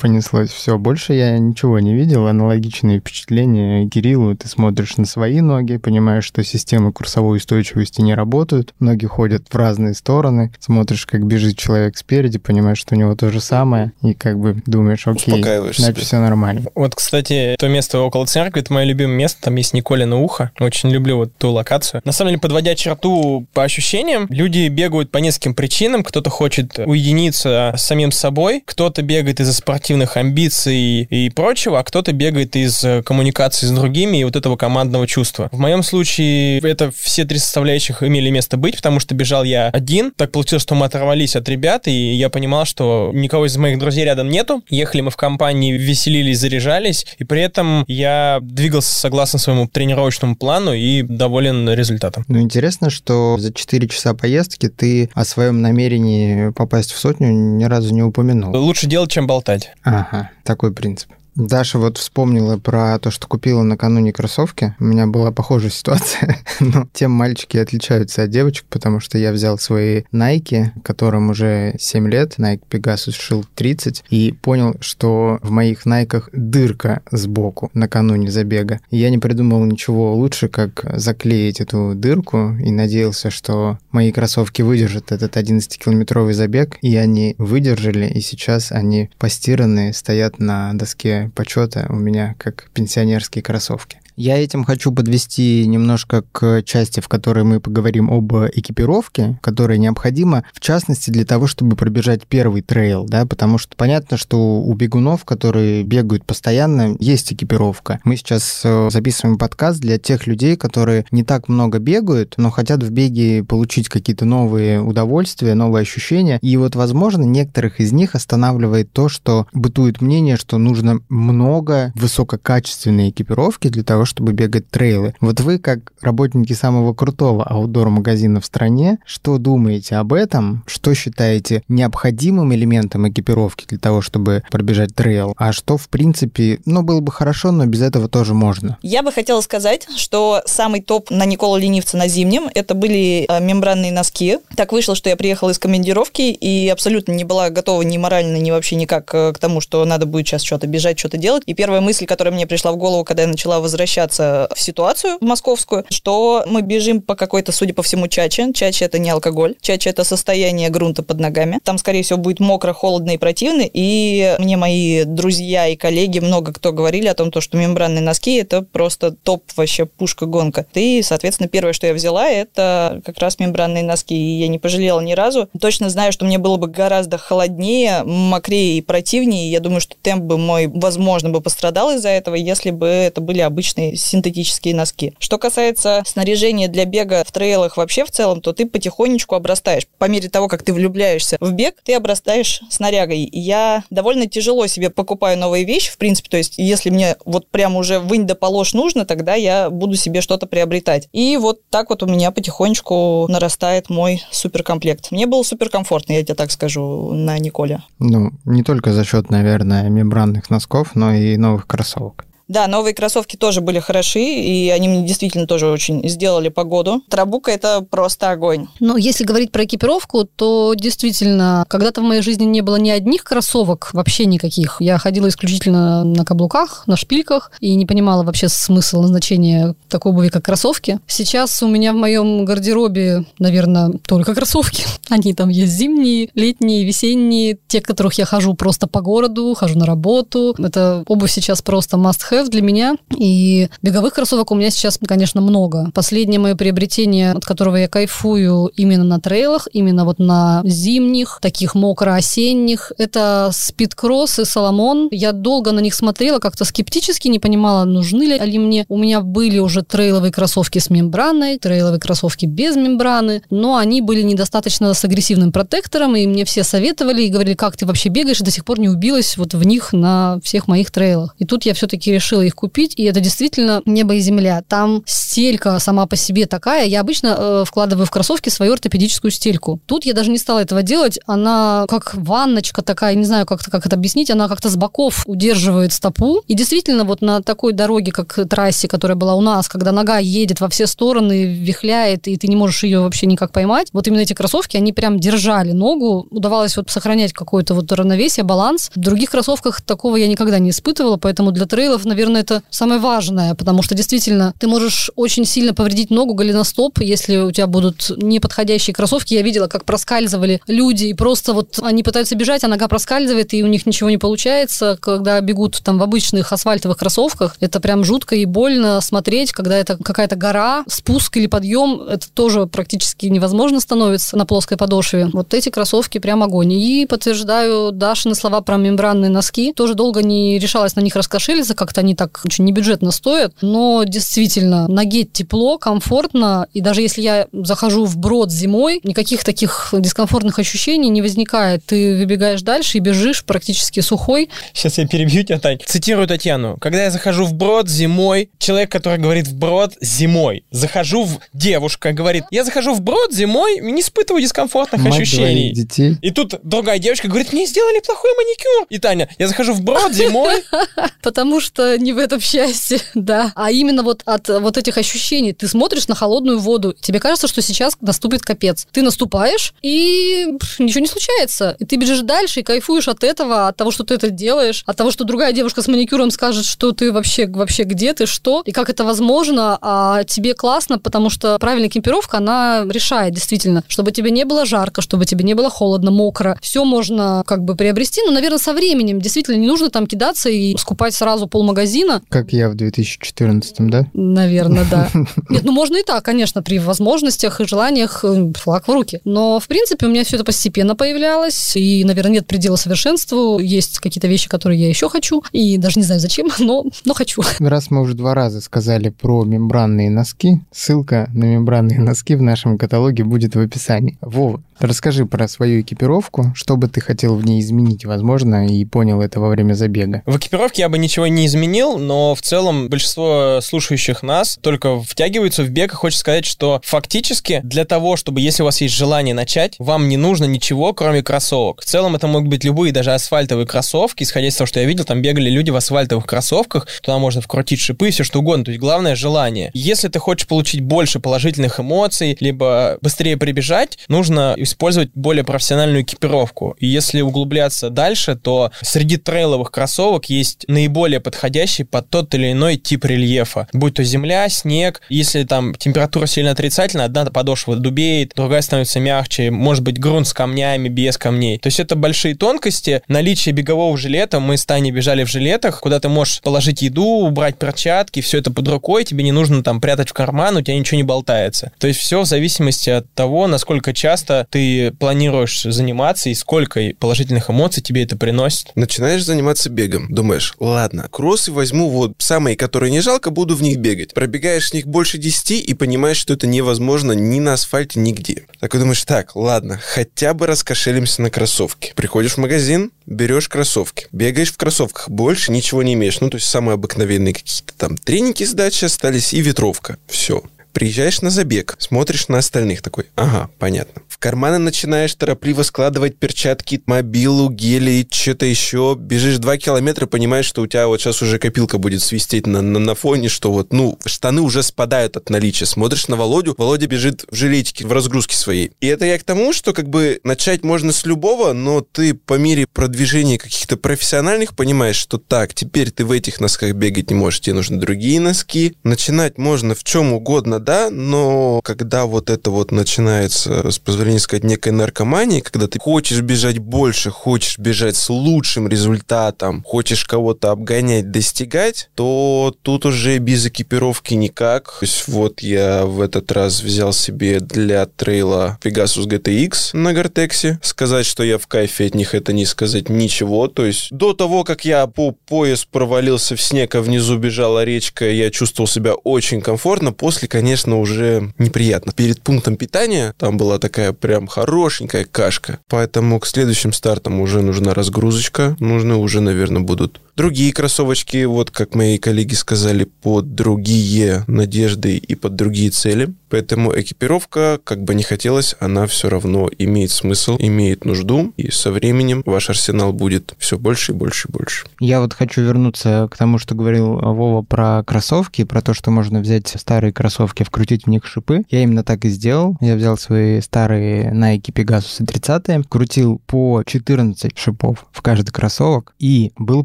понеслось. Все, больше я ничего не видел. Аналогичные впечатления Кириллу. Ты смотришь на свои ноги, понимаешь, что системы курсовой устойчивости не работают. Ноги ходят в разные стороны. Смотришь, как бежит человек спереди, понимаешь, что у него то же самое. И как бы думаешь, окей, значит, все нормально. Вот, кстати, то место около церкви, это мое любимое место, там есть Николина ухо. Очень люблю вот ту локацию. На самом деле, подводя черту по ощущениям, люди бегают по нескольким причинам. Кто-то хочет уединиться с самим собой, кто-то бегает из-за спортивных амбиций и прочего, а кто-то бегает из коммуникации с другими и вот этого командного чувства. В моем случае это все три составляющих имели место быть, потому что бежал я один. Так получилось, что мы оторвались от ребят, и я понимал, что никого из моих друзей рядом нету. Ехали мы в компании, веселились, заряжались, и при этом я двигался согласно своему тренировочному плану и доволен результатом. Ну, интересно, что за 4 часа поездки ты о своем намерении попасть в сотню ни разу не упомянул. Лучше делать, чем болтать. Ага, такой принцип. Даша вот вспомнила про то, что купила накануне кроссовки. У меня была похожая ситуация, но тем мальчики отличаются от девочек, потому что я взял свои Nike, которым уже 7 лет, Nike Pegasus Shield 30, и понял, что в моих Найках дырка сбоку накануне забега. Я не придумал ничего лучше, как заклеить эту дырку, и надеялся, что мои кроссовки выдержат этот 11-километровый забег, и они выдержали, и сейчас они постиранные, стоят на доске почета у меня как пенсионерские кроссовки. Я этим хочу подвести немножко к части, в которой мы поговорим об экипировке, которая необходима, в частности, для того, чтобы пробежать первый трейл, да, потому что понятно, что у бегунов, которые бегают постоянно, есть экипировка. Мы сейчас э, записываем подкаст для тех людей, которые не так много бегают, но хотят в беге получить какие-то новые удовольствия, новые ощущения. И вот, возможно, некоторых из них останавливает то, что бытует мнение, что нужно много высококачественной экипировки для того, чтобы бегать трейлы. Вот вы, как работники самого крутого аутдор-магазина в стране, что думаете об этом? Что считаете необходимым элементом экипировки для того, чтобы пробежать трейл? А что, в принципе, ну, было бы хорошо, но без этого тоже можно? Я бы хотела сказать, что самый топ на Никола Ленивца на зимнем это были а, мембранные носки. Так вышло, что я приехала из командировки и абсолютно не была готова ни морально, ни вообще никак э, к тому, что надо будет сейчас что-то бежать, что-то делать. И первая мысль, которая мне пришла в голову, когда я начала возвращаться возвращаться в ситуацию московскую, что мы бежим по какой-то, судя по всему, чаче. Чаче это не алкоголь. Чаче это состояние грунта под ногами. Там, скорее всего, будет мокро, холодно и противно. И мне мои друзья и коллеги много кто говорили о том, то, что мембранные носки это просто топ вообще пушка-гонка. И, соответственно, первое, что я взяла, это как раз мембранные носки. И я не пожалела ни разу. Точно знаю, что мне было бы гораздо холоднее, мокрее и противнее. Я думаю, что темп бы мой, возможно, бы пострадал из-за этого, если бы это были обычные синтетические носки. Что касается снаряжения для бега в трейлах вообще в целом, то ты потихонечку обрастаешь. По мере того, как ты влюбляешься в бег, ты обрастаешь снарягой. Я довольно тяжело себе покупаю новые вещи, в принципе, то есть если мне вот прям уже вынь да положь нужно, тогда я буду себе что-то приобретать. И вот так вот у меня потихонечку нарастает мой суперкомплект. Мне было суперкомфортно, я тебе так скажу, на Николе. Ну, не только за счет, наверное, мембранных носков, но и новых кроссовок. Да, новые кроссовки тоже были хороши, и они мне действительно тоже очень сделали погоду. Трабука – это просто огонь. Но если говорить про экипировку, то действительно, когда-то в моей жизни не было ни одних кроссовок, вообще никаких. Я ходила исключительно на каблуках, на шпильках, и не понимала вообще смысл назначения такой обуви, как кроссовки. Сейчас у меня в моем гардеробе, наверное, только кроссовки. Они там есть зимние, летние, весенние, те, которых я хожу просто по городу, хожу на работу. Это обувь сейчас просто must have have для меня. И беговых кроссовок у меня сейчас, конечно, много. Последнее мое приобретение, от которого я кайфую именно на трейлах, именно вот на зимних, таких мокро-осенних, это спидкросс и Соломон. Я долго на них смотрела, как-то скептически, не понимала, нужны ли они мне. У меня были уже трейловые кроссовки с мембраной, трейловые кроссовки без мембраны, но они были недостаточно с агрессивным протектором, и мне все советовали и говорили, как ты вообще бегаешь, и до сих пор не убилась вот в них на всех моих трейлах. И тут я все-таки решила решила их купить, и это действительно небо и земля. Там стелька сама по себе такая. Я обычно э, вкладываю в кроссовки свою ортопедическую стельку. Тут я даже не стала этого делать. Она как ванночка такая, не знаю, как, как это объяснить, она как-то с боков удерживает стопу. И действительно, вот на такой дороге, как трассе, которая была у нас, когда нога едет во все стороны, вихляет, и ты не можешь ее вообще никак поймать, вот именно эти кроссовки, они прям держали ногу. Удавалось вот сохранять какое-то вот равновесие, баланс. В других кроссовках такого я никогда не испытывала, поэтому для трейлов, наверное, это самое важное, потому что действительно ты можешь очень сильно повредить ногу, голеностоп, если у тебя будут неподходящие кроссовки. Я видела, как проскальзывали люди, и просто вот они пытаются бежать, а нога проскальзывает, и у них ничего не получается. Когда бегут там в обычных асфальтовых кроссовках, это прям жутко и больно смотреть, когда это какая-то гора, спуск или подъем, это тоже практически невозможно становится на плоской подошве. Вот эти кроссовки прям огонь. И подтверждаю Дашины слова про мембранные носки. Тоже долго не решалась на них раскошелиться, как-то они так очень небюджетно стоят, но действительно, ноге тепло, комфортно, и даже если я захожу в брод зимой, никаких таких дискомфортных ощущений не возникает. Ты выбегаешь дальше и бежишь практически сухой. Сейчас я перебью тебя, Тань. Цитирую Татьяну. Когда я захожу в брод зимой, человек, который говорит в брод зимой, захожу в... Девушка говорит, я захожу в брод зимой, не испытываю дискомфортных Мать ощущений. детей. И тут другая девочка говорит, мне сделали плохой маникюр. И Таня, я захожу в брод зимой. Потому что не в этом счастье, да. А именно вот от вот этих ощущений. Ты смотришь на холодную воду, тебе кажется, что сейчас наступит капец. Ты наступаешь, и ничего не случается. И ты бежишь дальше и кайфуешь от этого, от того, что ты это делаешь, от того, что другая девушка с маникюром скажет, что ты вообще, вообще где ты, что, и как это возможно, а тебе классно, потому что правильная экипировка, она решает действительно, чтобы тебе не было жарко, чтобы тебе не было холодно, мокро. Все можно как бы приобрести, но, наверное, со временем. Действительно, не нужно там кидаться и скупать сразу полмагазина. Как я в 2014, да? Наверное, да. Нет, ну можно и так, конечно, при возможностях и желаниях э, флаг в руки. Но, в принципе, у меня все это постепенно появлялось, и, наверное, нет предела совершенству. Есть какие-то вещи, которые я еще хочу, и даже не знаю зачем, но, но хочу. Раз мы уже два раза сказали про мембранные носки, ссылка на мембранные носки в нашем каталоге будет в описании. Вова, расскажи про свою экипировку, что бы ты хотел в ней изменить, возможно, и понял это во время забега. В экипировке я бы ничего не изменил, но в целом большинство слушающих нас только втягиваются в бег, и хочется сказать, что фактически для того, чтобы, если у вас есть желание начать, вам не нужно ничего, кроме кроссовок. В целом это могут быть любые, даже асфальтовые кроссовки, исходя из того, что я видел, там бегали люди в асфальтовых кроссовках, туда можно вкрутить шипы, все что угодно, то есть главное желание. Если ты хочешь получить больше положительных эмоций, либо быстрее прибежать, нужно использовать более профессиональную экипировку. И если углубляться дальше, то среди трейловых кроссовок есть наиболее подходящий под тот или иной тип рельефа. Будь то земля, снег. Если там температура сильно отрицательная, одна подошва дубеет, другая становится мягче. Может быть грунт с камнями, без камней. То есть это большие тонкости. Наличие бегового жилета. Мы с Таней бежали в жилетах, куда ты можешь положить еду, убрать перчатки, все это под рукой. Тебе не нужно там прятать в карман, у тебя ничего не болтается. То есть все в зависимости от того, насколько часто ты планируешь заниматься и сколько положительных эмоций тебе это приносит. Начинаешь заниматься бегом. Думаешь, ладно, кроссы возьму вот самые, которые не жалко, буду в них бегать. Пробегаешь в них больше 10 и понимаешь, что это невозможно ни на асфальте, нигде. Так и думаешь, так, ладно, хотя бы раскошелимся на кроссовки. Приходишь в магазин, берешь кроссовки, бегаешь в кроссовках, больше ничего не имеешь. Ну, то есть самые обыкновенные какие-то там треники с дачи остались и ветровка. Все. Приезжаешь на забег, смотришь на остальных, такой, ага, понятно. В карманы начинаешь торопливо складывать перчатки, мобилу, гели, что-то еще. Бежишь два километра, понимаешь, что у тебя вот сейчас уже копилка будет свистеть на, на, на фоне, что вот, ну, штаны уже спадают от наличия. Смотришь на Володю, Володя бежит в жилетике, в разгрузке своей. И это я к тому, что как бы начать можно с любого, но ты по мере продвижения каких-то профессиональных понимаешь, что так, теперь ты в этих носках бегать не можешь, тебе нужны другие носки. Начинать можно в чем угодно, да, но когда вот это вот начинается, с позволения сказать, некая наркомания, когда ты хочешь бежать больше, хочешь бежать с лучшим результатом, хочешь кого-то обгонять, достигать, то тут уже без экипировки никак. То есть вот я в этот раз взял себе для трейла Pegasus GTX на Гортексе. Сказать, что я в кайфе от них, это не сказать ничего. То есть до того, как я по пояс провалился в снег, а внизу бежала речка, я чувствовал себя очень комфортно. После, конечно, уже неприятно. Перед пунктом питания там была такая прям хорошенькая кашка. Поэтому к следующим стартам уже нужна разгрузочка. Нужны уже, наверное, будут другие кроссовочки, вот как мои коллеги сказали, под другие надежды и под другие цели. Поэтому экипировка, как бы не хотелось, она все равно имеет смысл, имеет нужду, и со временем ваш арсенал будет все больше и больше и больше. Я вот хочу вернуться к тому, что говорил Вова про кроссовки, про то, что можно взять старые кроссовки, вкрутить в них шипы. Я именно так и сделал. Я взял свои старые Nike Pegasus 30, крутил по 14 шипов в каждый кроссовок, и был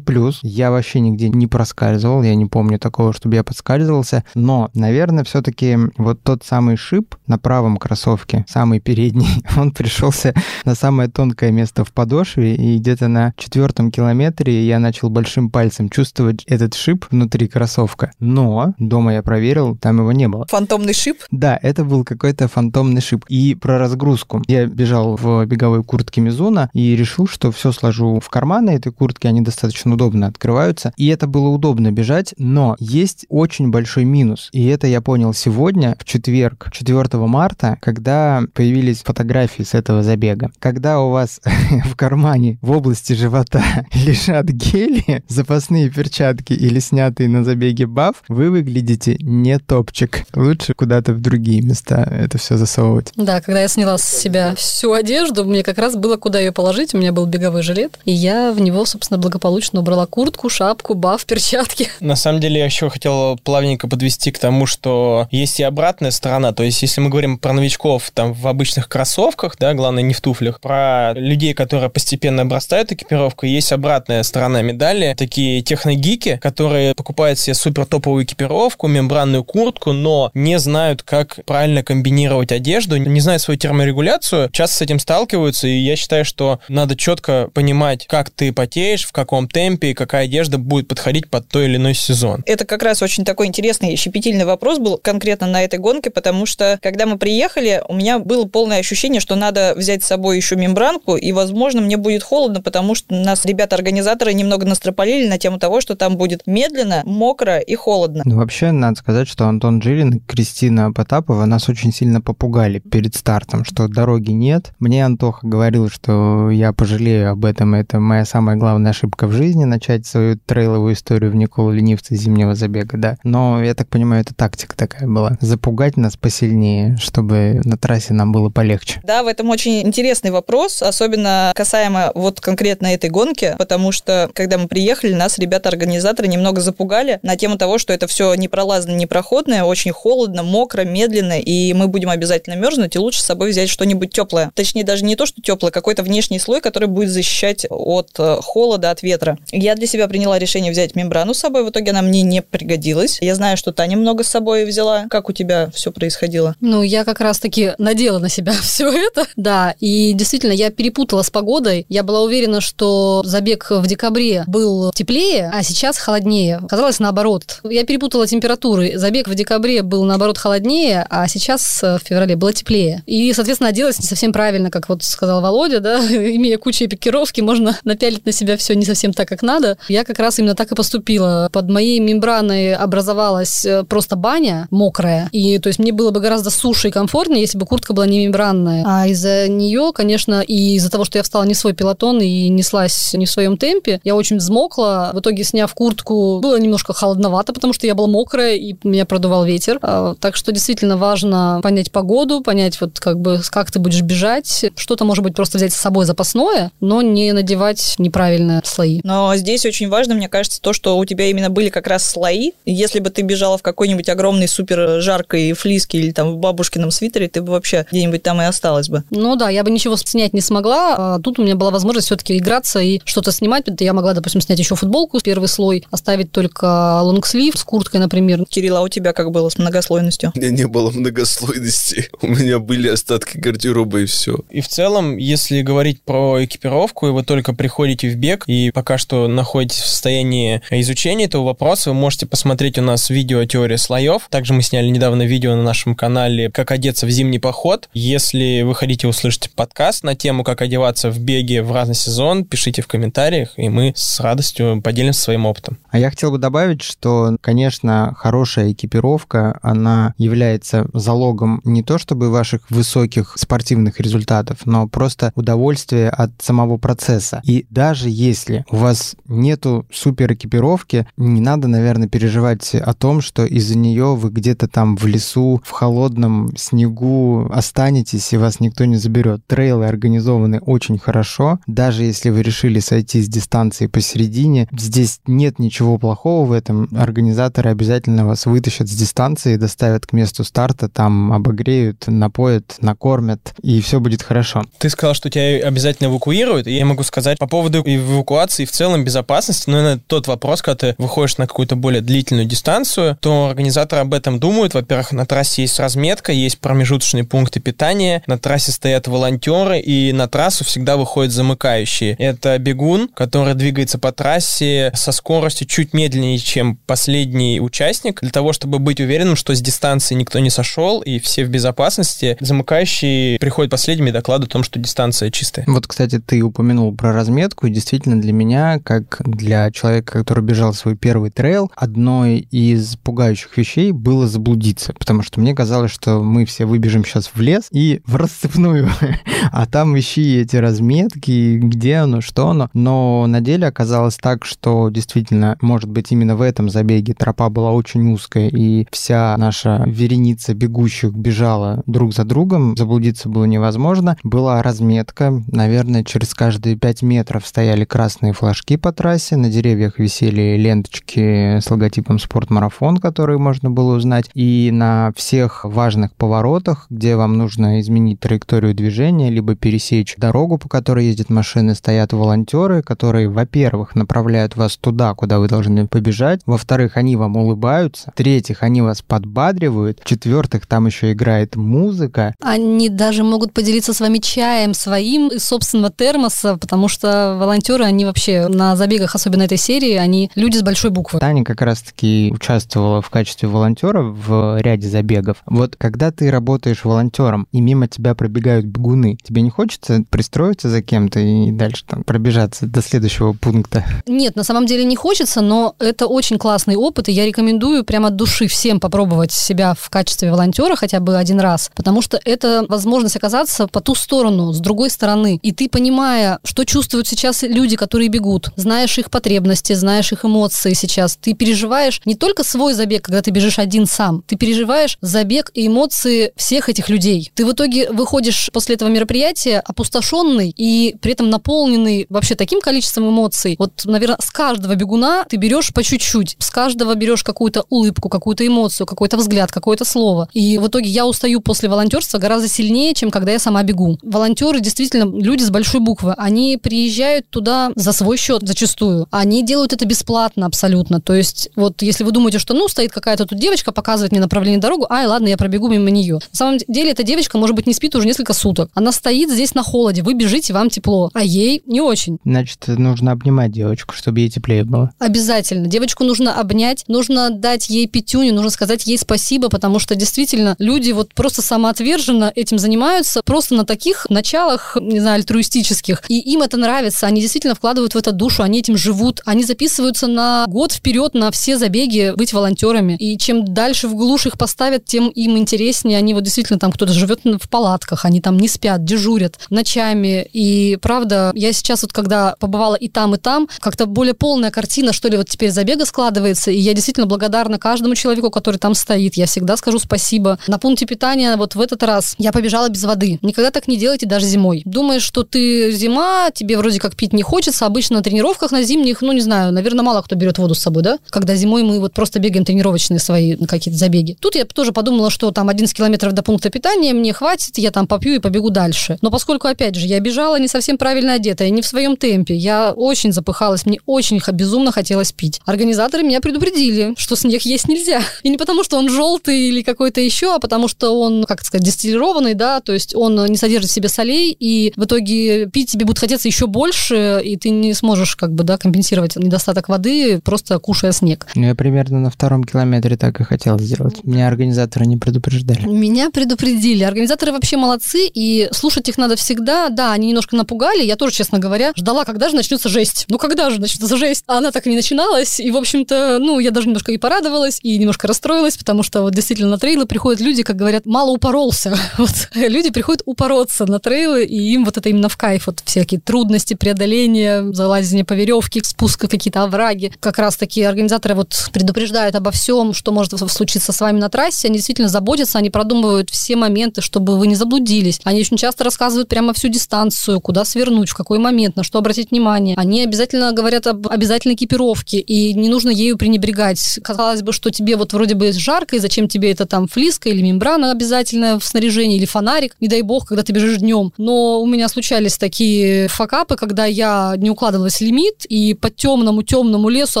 плюс. Я вообще нигде не проскальзывал, я не помню такого, чтобы я подскальзывался, но, наверное, все-таки вот тот самый шип на правом кроссовке, самый передний, он пришелся на самое тонкое место в подошве, и где-то на четвертом километре я начал большим пальцем чувствовать этот шип внутри кроссовка. Но дома я проверил, там его не было. Фантомный шип? Да, это был какой-то фантомный шип. И про разгрузку. Я бежал в беговой куртке Мизуна и решил, что все сложу в карманы этой куртки, они достаточно удобно открываются. И это было удобно бежать, но есть очень большой минус. И это я понял сегодня, в четверг, 4 марта, когда появились фотографии с этого забега. Когда у вас в кармане в области живота лежат гели, запасные перчатки или снятые на забеге баф, вы выглядите не топчик. Лучше куда-то в другие места это все засовывать. Да, когда я сняла с себя всю одежду, мне как раз было куда ее положить. У меня был беговой жилет, и я в него, собственно, благополучно убрала куртку, шапку, баф, перчатки. На самом деле, я еще хотел плавненько подвести к тому, что есть и обратная сторона. То есть, если мы говорим про новичков там в обычных кроссовках, да, главное не в туфлях, про людей, которые постепенно обрастают экипировкой, есть обратная сторона медали. Такие техногики, которые покупают себе супер топовую экипировку, мембранную куртку, но не знают, как правильно комбинировать одежду, не знают свою терморегуляцию, часто с этим сталкиваются, и я считаю, что надо четко понимать, как ты потеешь, в каком темпе, и какая одежда будет подходить под той или иной сезон. Это как раз очень такой интересный и щепетильный вопрос был конкретно на этой гонке, потому что, когда мы приехали, у меня было полное ощущение, что надо взять с собой еще мембранку, и, возможно, мне будет холодно, потому что нас ребята-организаторы немного настропалили на тему того, что там будет медленно, мокро и холодно. Ну, вообще, надо сказать, что Антон Жилин и Кристина Потапова нас очень сильно попугали перед стартом, что дороги нет. Мне Антоха говорил, что я пожалею об этом, это моя самая главная ошибка в жизни, начать свою трейловую историю в Николу Ленивца зимнего забега, да. Но, я так понимаю, это тактика такая была. Запугать нас посильнее, чтобы на трассе нам было полегче. Да, в этом очень интересный вопрос, особенно касаемо вот конкретно этой гонки, потому что, когда мы приехали, нас ребята-организаторы немного запугали на тему того, что это все непролазно, непроходное, очень холодно, мокро, медленно, и мы будем обязательно мерзнуть, и лучше с собой взять что-нибудь теплое. Точнее, даже не то, что теплое, какой-то внешний слой, который будет защищать от э, холода, от ветра. Я для себя приняла решение взять мембрану с собой, в итоге она мне не пригодилась. Я знаю, что Таня много с собой взяла. Как у тебя все происходило? Ну, я как раз-таки надела на себя все это, да, и действительно, я перепутала с погодой. Я была уверена, что забег в декабре был теплее, а сейчас холоднее. Казалось наоборот. Я перепутала температуры. Забег в декабре был, наоборот, холоднее, а сейчас э, в феврале было теплее. И, соответственно, оделась не совсем правильно, как вот сказал Володя, да, имея кучу эпикировки, можно напялить на себя все не совсем так, как надо. Я как раз именно так и поступила. Под моей мембраной образовалась э, просто баня мокрая, и то есть мне было бы гораздо суше и комфортнее, если бы куртка была не мембранная. А из-за нее, конечно, и из-за того, что я встала не в свой пилотон и неслась не в своем темпе, я очень взмокла. В итоге, сняв куртку, было немножко холодновато, потому что я была мокрая, и меня продувал ветер. А, так что действительно важно понять погоду, понять вот как бы как ты будешь бежать. Что-то, может быть, просто взять с собой запасное, но не надевать неправильные слои. Но здесь очень важно, мне кажется, то, что у тебя именно были как раз слои. Если бы ты бежала в какой-нибудь огромной супер жаркой флиске или там в бабушкином свитере, ты бы вообще где-нибудь там и осталась бы. Ну да, я бы ничего снять не смогла. А тут у меня была возможность все-таки играться и что-то снимать. Я могла, допустим, снять еще футболку, первый слой, оставить только лонгслив с курткой, например. Кирилл, а у тебя как было с многослойностью? У меня не было многослойности. У меня были остатки гардероба и все. И в целом, если говорить про экипировку, и вы только приходите в бег, и пока что находитесь в состоянии изучения этого вопроса, вы можете посмотреть у нас видео «Теория слоев». Также мы сняли недавно видео на нашем канале «Как одеться в зимний поход». Если вы хотите услышать подкаст на тему «Как одеваться в беге в разный сезон», пишите в комментариях, и мы с радостью поделимся своим опытом. А я хотел бы добавить, что, конечно, хорошая экипировка, она является залогом не то чтобы ваших высоких спортивных результатов, но просто удовольствия от самого процесса. И даже если у вас нету супер экипировки, не надо, наверное, переживать о том, что из-за нее вы где-то там в лесу, в холодном снегу останетесь, и вас никто не заберет. Трейлы организованы очень хорошо. Даже если вы решили сойти с дистанции посередине, здесь нет ничего плохого в этом. Организаторы обязательно вас вытащат с дистанции, доставят к месту старта, там обогреют, напоят, накормят, и все будет хорошо. Ты сказал, что тебя обязательно эвакуируют, и я могу сказать по поводу эвакуации в целом безопасности, но это тот вопрос, когда ты выходишь на какую-то более длительную дистанцию, то организаторы об этом думают. Во-первых, на трассе есть разметка, есть промежуточные пункты питания, на трассе стоят волонтеры, и на трассу всегда выходят замыкающие. Это бегун, который двигается по трассе со скоростью чуть медленнее, чем последний участник, для того, чтобы быть уверенным, что с дистанции никто не сошел, и все в безопасности. Замыкающий приходит последними и докладывает о том, что дистанция чистая. Вот, кстати, ты упомянул про разметку, и действительно для меня, как для человека, который бежал свой первый трейл, одной из пугающих вещей было заблудиться, потому что мне казалось, что мы все выбежим сейчас в лес и в расцепную, а там ищи эти разметки, где оно, что оно. Но на деле оказалось так, что действительно, может быть, именно в этом забеге тропа была очень узкая, и вся наша вереница бегущих бежала друг за другом, заблудиться было невозможно. Была разметка, наверное, через каждые 5 метров стояли красные флажки по трассе, на деревьях висели ленточки с логотипом «Спортмарафон», которые можно было узнать, и на всех важных поворотах, где вам нужно изменить траекторию движения, либо пересечь дорогу, по которой ездят машины, стоят волонтеры, которые, во-первых, направляют вас туда, куда вы должны побежать, во-вторых, они вам улыбаются, в-третьих, они вас подбадривают, в-четвертых, там еще играет музыка. Они даже могут поделиться с вами чаем своим из собственного термоса, потому что волонтеры, они вообще на забегах, особенно этой серии, они люди с большой буквы. Таня как раз-таки участвовала в качестве волонтера в ряде забегов. Вот когда ты работаешь волонтером, и мимо тебя пробегают бегуны, тебе не хочется пристроиться за кем-то и дальше там пробежаться до следующего пункта? Нет, на самом деле не хочется, но это очень классный опыт, и я рекомендую прямо от души всем попробовать себя в качестве волонтера хотя бы один раз, потому что это возможность оказаться по ту сторону, с другой стороны. И ты, понимая, что чувствуют сейчас люди, которые бегут, знаешь их потребности, знаешь их эмоции сейчас, ты переживаешь не только свой забег, когда ты бежишь один сам, ты переживаешь забег и эмоции всех этих людей. Ты в итоге выходишь после этого мероприятия опустошенный и при этом наполненный вообще таким количеством эмоций. Вот, наверное, с каждого бегуна ты берешь по чуть-чуть, с каждого берешь какую-то улыбку, какую-то эмоцию, какой-то взгляд, какое-то слово. И в итоге я устаю после волонтерства гораздо сильнее, чем когда я сама бегу. Волонтеры действительно люди с большой буквы. Они приезжают туда за свой счет зачастую. Они делают это бесплатно абсолютно. То есть вот если вы думаете, что ну стоит какая-то тут девочка, показывает мне направление дорогу, ай, ладно, я пробегу мимо нее. На самом деле эта девочка, может быть, не спит уже несколько суток. Она стоит здесь на холоде, вы бежите, вам тепло, а ей не очень. Значит, нужно обнимать девочку, чтобы ей теплее было. Обязательно. Девочку нужно обнять, нужно дать ей пятюню, нужно сказать ей спасибо, потому что действительно люди вот просто самоотверженно этим занимаются, просто на таких началах, не знаю, альтруистических. И им это нравится, они действительно вкладывают в это душу, они этим живут, они записываются на год вперед на все забеги быть волонтерами. И чем дальше в глушь их поставят, тем им интереснее. Они вот действительно там кто-то живет в палатках, они там не спят, дежурят ночами. И правда, я сейчас вот когда побывала и там, и там, как-то более полная картина, что ли, вот теперь забега складывается. И я действительно благодарна каждому человеку, который там стоит. Я всегда скажу спасибо. На пункте питания вот в этот раз я побежала без воды. Никогда так не делайте даже зимой. Думаешь, что ты зима, тебе вроде как пить не хочется. Обычно на тренировках на зимних, ну не знаю, наверное, мало кто берет воду с собой, да? Когда зимой мы вот просто бегаем тренировочные свои какие-то забеги. Тут я тоже подумала, что там 11 километров до пункта питания мне хватит, я там попью и побегу дальше. Но поскольку, опять же, я бежала не совсем правильно одетая, не в своем темпе, я очень запыхалась, мне очень безумно хотелось пить. Организаторы меня предупредили, что снег есть нельзя. И не потому, что он желтый или какой-то еще, а потому что он, как сказать, дистиллированный, да, то есть он не содержит в себе солей, и в итоге пить тебе будет хотеться еще больше, и ты не сможешь как бы, да, компенсировать недостаток воды, просто кушая снег. Ну, я примерно на втором километре так и хотел сделать. Меня организаторы не предупреждали. Меня предупредили. Организаторы вообще молодцы, и слушать их надо всегда. Да, они немножко напугали. Я тоже, честно говоря, ждала, когда же начнется жесть. Ну, когда же начнется жесть? А она так и не начиналась. И, в общем-то, ну, я даже немножко и порадовалась, и немножко расстроилась, потому что вот действительно на трейлы приходят люди, как говорят, мало упоролся. Вот люди приходят упороться на трейлы, и им вот это именно в кайф. Вот всякие трудности, преодоления, залазение по веревке, спуск в какие-то овраги. Как раз таки организаторы вот предупреждают обо всем, что может случиться с вами на трассе. Они действительно заботятся, они продумывают все моменты, чтобы вы не заблудились. Они очень часто рассказывают прямо всю дистанцию, куда свернуть, в какой момент, на что обратить внимание. Они обязательно говорят об обязательной экипировке, и не нужно ею пренебрегать. Казалось бы, что тебе вот вроде бы жарко, и зачем тебе это там флиска или мембрана обязательная в снаряжении, или фонарик, не дай бог, когда ты бежишь днем. Но у меня случались такие факапы, когда я не укладывалась в лимит, и по темному-темному лесу,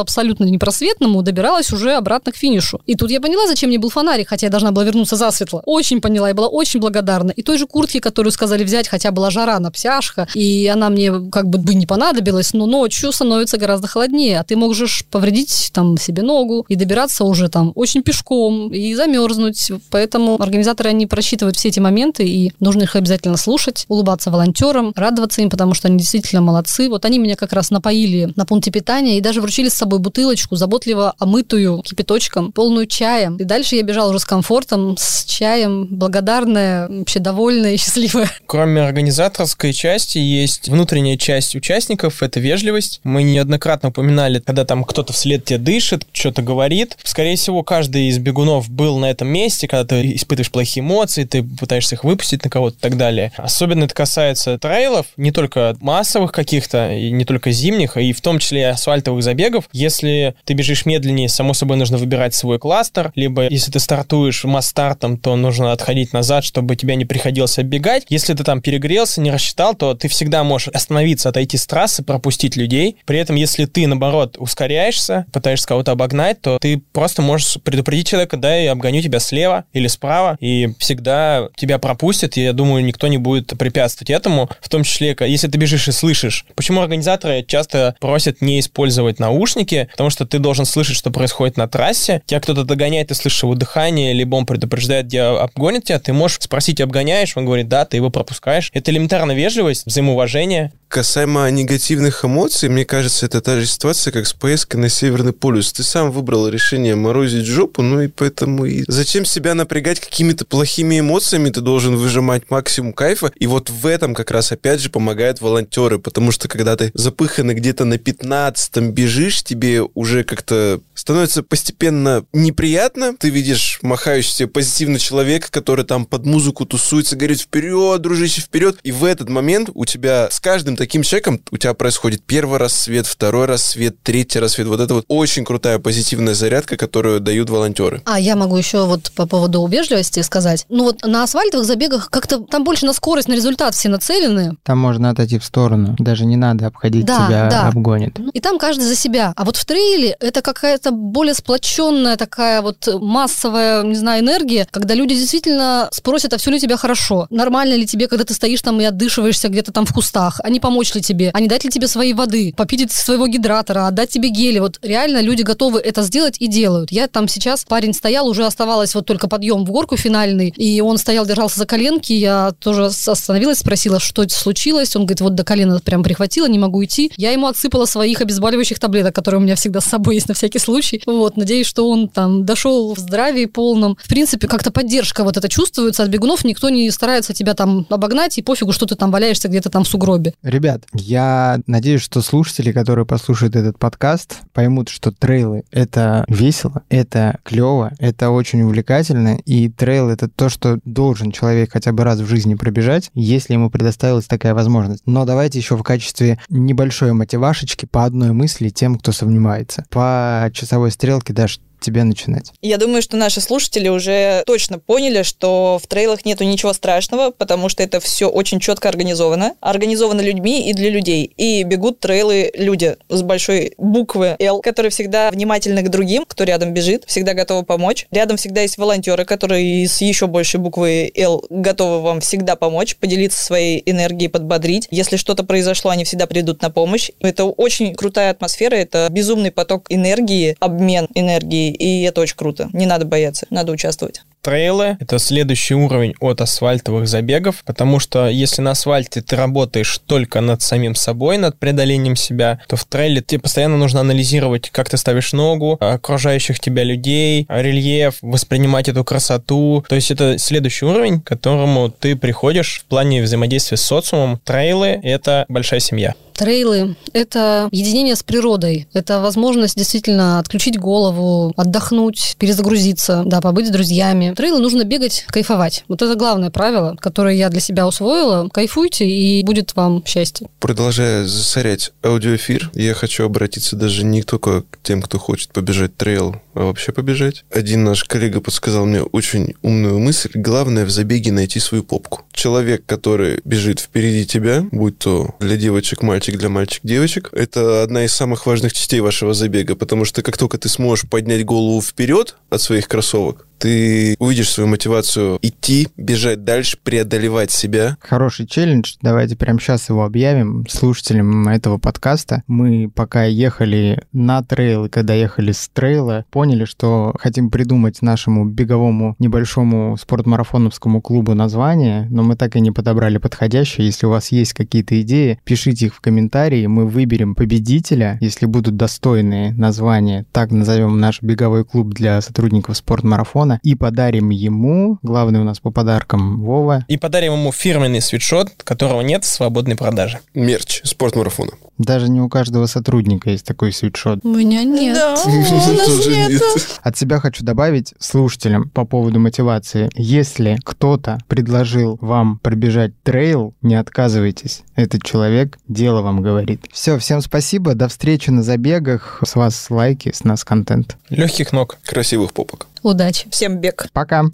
абсолютно непросветному, добиралась уже обратно к финишу. И тут я поняла, зачем мне был фонарик, хотя я должна была вернуться засветло. Очень поняла, я была очень благодарна. И той же куртки, которую сказали взять, хотя была жара, на псяшка, и она мне как бы бы не понадобилась, но ночью становится гораздо холоднее, а ты можешь повредить там себе ногу и добираться уже там очень пешком и замерзнуть. Поэтому организаторы, они просчитывают все эти моменты, и нужно их обязательно слушать, улыбаться волонтерам, радоваться им, потому что они действительно молодцы. Вот они меня как раз напоили возили на пункте питания и даже вручили с собой бутылочку, заботливо омытую кипяточком, полную чаем. И дальше я бежала уже с комфортом, с чаем, благодарная, вообще довольная и счастливая. Кроме организаторской части, есть внутренняя часть участников, это вежливость. Мы неоднократно упоминали, когда там кто-то вслед тебе дышит, что-то говорит. Скорее всего, каждый из бегунов был на этом месте, когда ты испытываешь плохие эмоции, ты пытаешься их выпустить на кого-то и так далее. Особенно это касается трейлов, не только массовых каких-то, и не только зимних, и в том числе асфальтовых забегов. Если ты бежишь медленнее, само собой нужно выбирать свой кластер, либо если ты стартуешь масс-стартом, то нужно отходить назад, чтобы тебя не приходилось оббегать. Если ты там перегрелся, не рассчитал, то ты всегда можешь остановиться, отойти с трассы, пропустить людей. При этом, если ты, наоборот, ускоряешься, пытаешься кого-то обогнать, то ты просто можешь предупредить человека, да, я обгоню тебя слева или справа, и всегда тебя пропустят, и я думаю, никто не будет препятствовать этому, в том числе, если ты бежишь и слышишь. Почему организаторы часто просят не использовать наушники? Потому что ты должен слышать, что происходит на трассе. Тебя кто-то догоняет, ты слышишь его дыхание, либо он предупреждает, где обгонит тебя, ты можешь спросить, обгоняешь, он говорит, да, ты его пропускаешь. Это элементарная вежливость, взаимоуважение. Касаемо негативных эмоций, мне кажется, это та же ситуация, как с поездкой на Северный полюс. Ты сам выбрал решение морозить жопу, ну и поэтому и зачем себя напрягать какими-то плохими эмоциями, ты должен выжимать максимум кайфа. И вот в этом как раз опять же помогают волонтеры, потому что когда ты запыханный где-то на 15-м бежишь, тебе уже как-то становится постепенно неприятно. Ты видишь махающийся позитивный человек, который там под музыку тусуется, говорит вперед, дружище, вперед. И в этот момент у тебя с каждым таким человеком у тебя происходит первый рассвет, второй рассвет, третий рассвет. Вот это вот очень крутая позитивная зарядка, которую дают волонтеры. А я могу еще вот по поводу убежливости сказать. Ну вот на асфальтовых забегах как-то там больше на скорость, на результат все нацелены. Там можно отойти в сторону. Даже не надо обходить Да, тебя, да. Обгонит. И там каждый за себя. А вот в трейле это какая-то более сплоченная такая вот массовая, не знаю, энергия, когда люди действительно спросят, а все ли у тебя хорошо? Нормально ли тебе, когда ты стоишь там и отдышиваешься где-то там в кустах? А не помочь ли тебе? А не дать ли тебе своей воды? Попить из своего гидратора? Отдать тебе гели? Вот реально люди готовы это сделать и делают. Я там сейчас, парень стоял, уже оставалось вот только подъем в горку финальный, и он стоял, держался за коленки, я тоже остановилась, спросила, что случилось. Он говорит, вот до колена прям прихватило, не могу идти. Я ему отсыпала своих обезболивающих таблеток, которые у меня всегда с собой есть на всякий случай. Вот, надеюсь, что он там дошел в здравии полном. В принципе, как-то поддержка вот это чувствуется от бегунов, никто не старается тебя там обогнать, и пофигу, что ты там валяешься где-то там в сугробе. Ребят, я надеюсь, что слушатели, которые послушают этот подкаст, поймут, что трейлы — это весело, это клево, это очень увлекательно, и трейл — это то, что должен человек хотя бы раз в жизни пробежать, если ему предоставилась такая возможность. Но давайте еще в качестве небольшой мотивашечки по одной мысли тем, кто сомневается. По часовой стрелке, Даш, тебе начинать. Я думаю, что наши слушатели уже точно поняли, что в трейлах нету ничего страшного, потому что это все очень четко организовано. Организовано людьми и для людей. И бегут трейлы люди с большой буквы «Л», которые всегда внимательны к другим, кто рядом бежит, всегда готовы помочь. Рядом всегда есть волонтеры, которые с еще большей буквы «Л» готовы вам всегда помочь, поделиться своей энергией, подбодрить. Если что-то произошло, они всегда придут на помощь. Это очень крутая атмосфера, это безумный поток энергии, обмен энергией, и это очень круто. Не надо бояться, надо участвовать. Трейлы — это следующий уровень от асфальтовых забегов, потому что если на асфальте ты работаешь только над самим собой, над преодолением себя, то в трейле тебе постоянно нужно анализировать, как ты ставишь ногу, окружающих тебя людей, рельеф, воспринимать эту красоту. То есть это следующий уровень, к которому ты приходишь в плане взаимодействия с социумом. Трейлы — это большая семья. Трейлы — это единение с природой. Это возможность действительно отключить голову, отдохнуть, перезагрузиться, да, побыть с друзьями. Трейлы нужно бегать, кайфовать. Вот это главное правило, которое я для себя усвоила. Кайфуйте, и будет вам счастье. Продолжая засорять аудиоэфир, я хочу обратиться даже не только к тем, кто хочет побежать трейл, а вообще побежать. Один наш коллега подсказал мне очень умную мысль. Главное в забеге найти свою попку. Человек, который бежит впереди тебя, будь то для девочек мальчик, для мальчик девочек, это одна из самых важных частей вашего забега, потому что как только ты сможешь поднять голову вперед от своих кроссовок, ты увидишь свою мотивацию идти, бежать дальше, преодолевать себя. Хороший челлендж. Давайте прямо сейчас его объявим слушателям этого подкаста. Мы пока ехали на трейл, когда ехали с трейла, поняли, что хотим придумать нашему беговому небольшому спортмарафоновскому клубу название, но мы так и не подобрали подходящее. Если у вас есть какие-то идеи, пишите их в комментарии, мы выберем победителя, если будут достойные названия. Так назовем наш беговой клуб для сотрудников спортмарафона и подарим ему, главный у нас по подаркам Вова. И подарим ему фирменный свитшот, которого нет в свободной продаже. Мерч спортмарафона. Даже не у каждого сотрудника есть такой свитшот. У меня нет. Да, у нас нет. От себя хочу добавить слушателям по поводу мотивации. Если кто-то предложил вам пробежать трейл, не отказывайтесь. Этот человек дело вам говорит. Все, всем спасибо. До встречи на забегах. С вас лайки, с нас контент. Легких ног. Красивых попок. Удачи. Всем бег. Пока.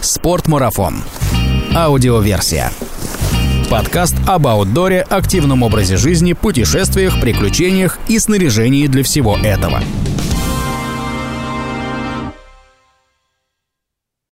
Спортмарафон. Аудиоверсия. Подкаст об аутдоре, активном образе жизни, путешествиях, приключениях и снаряжении для всего этого.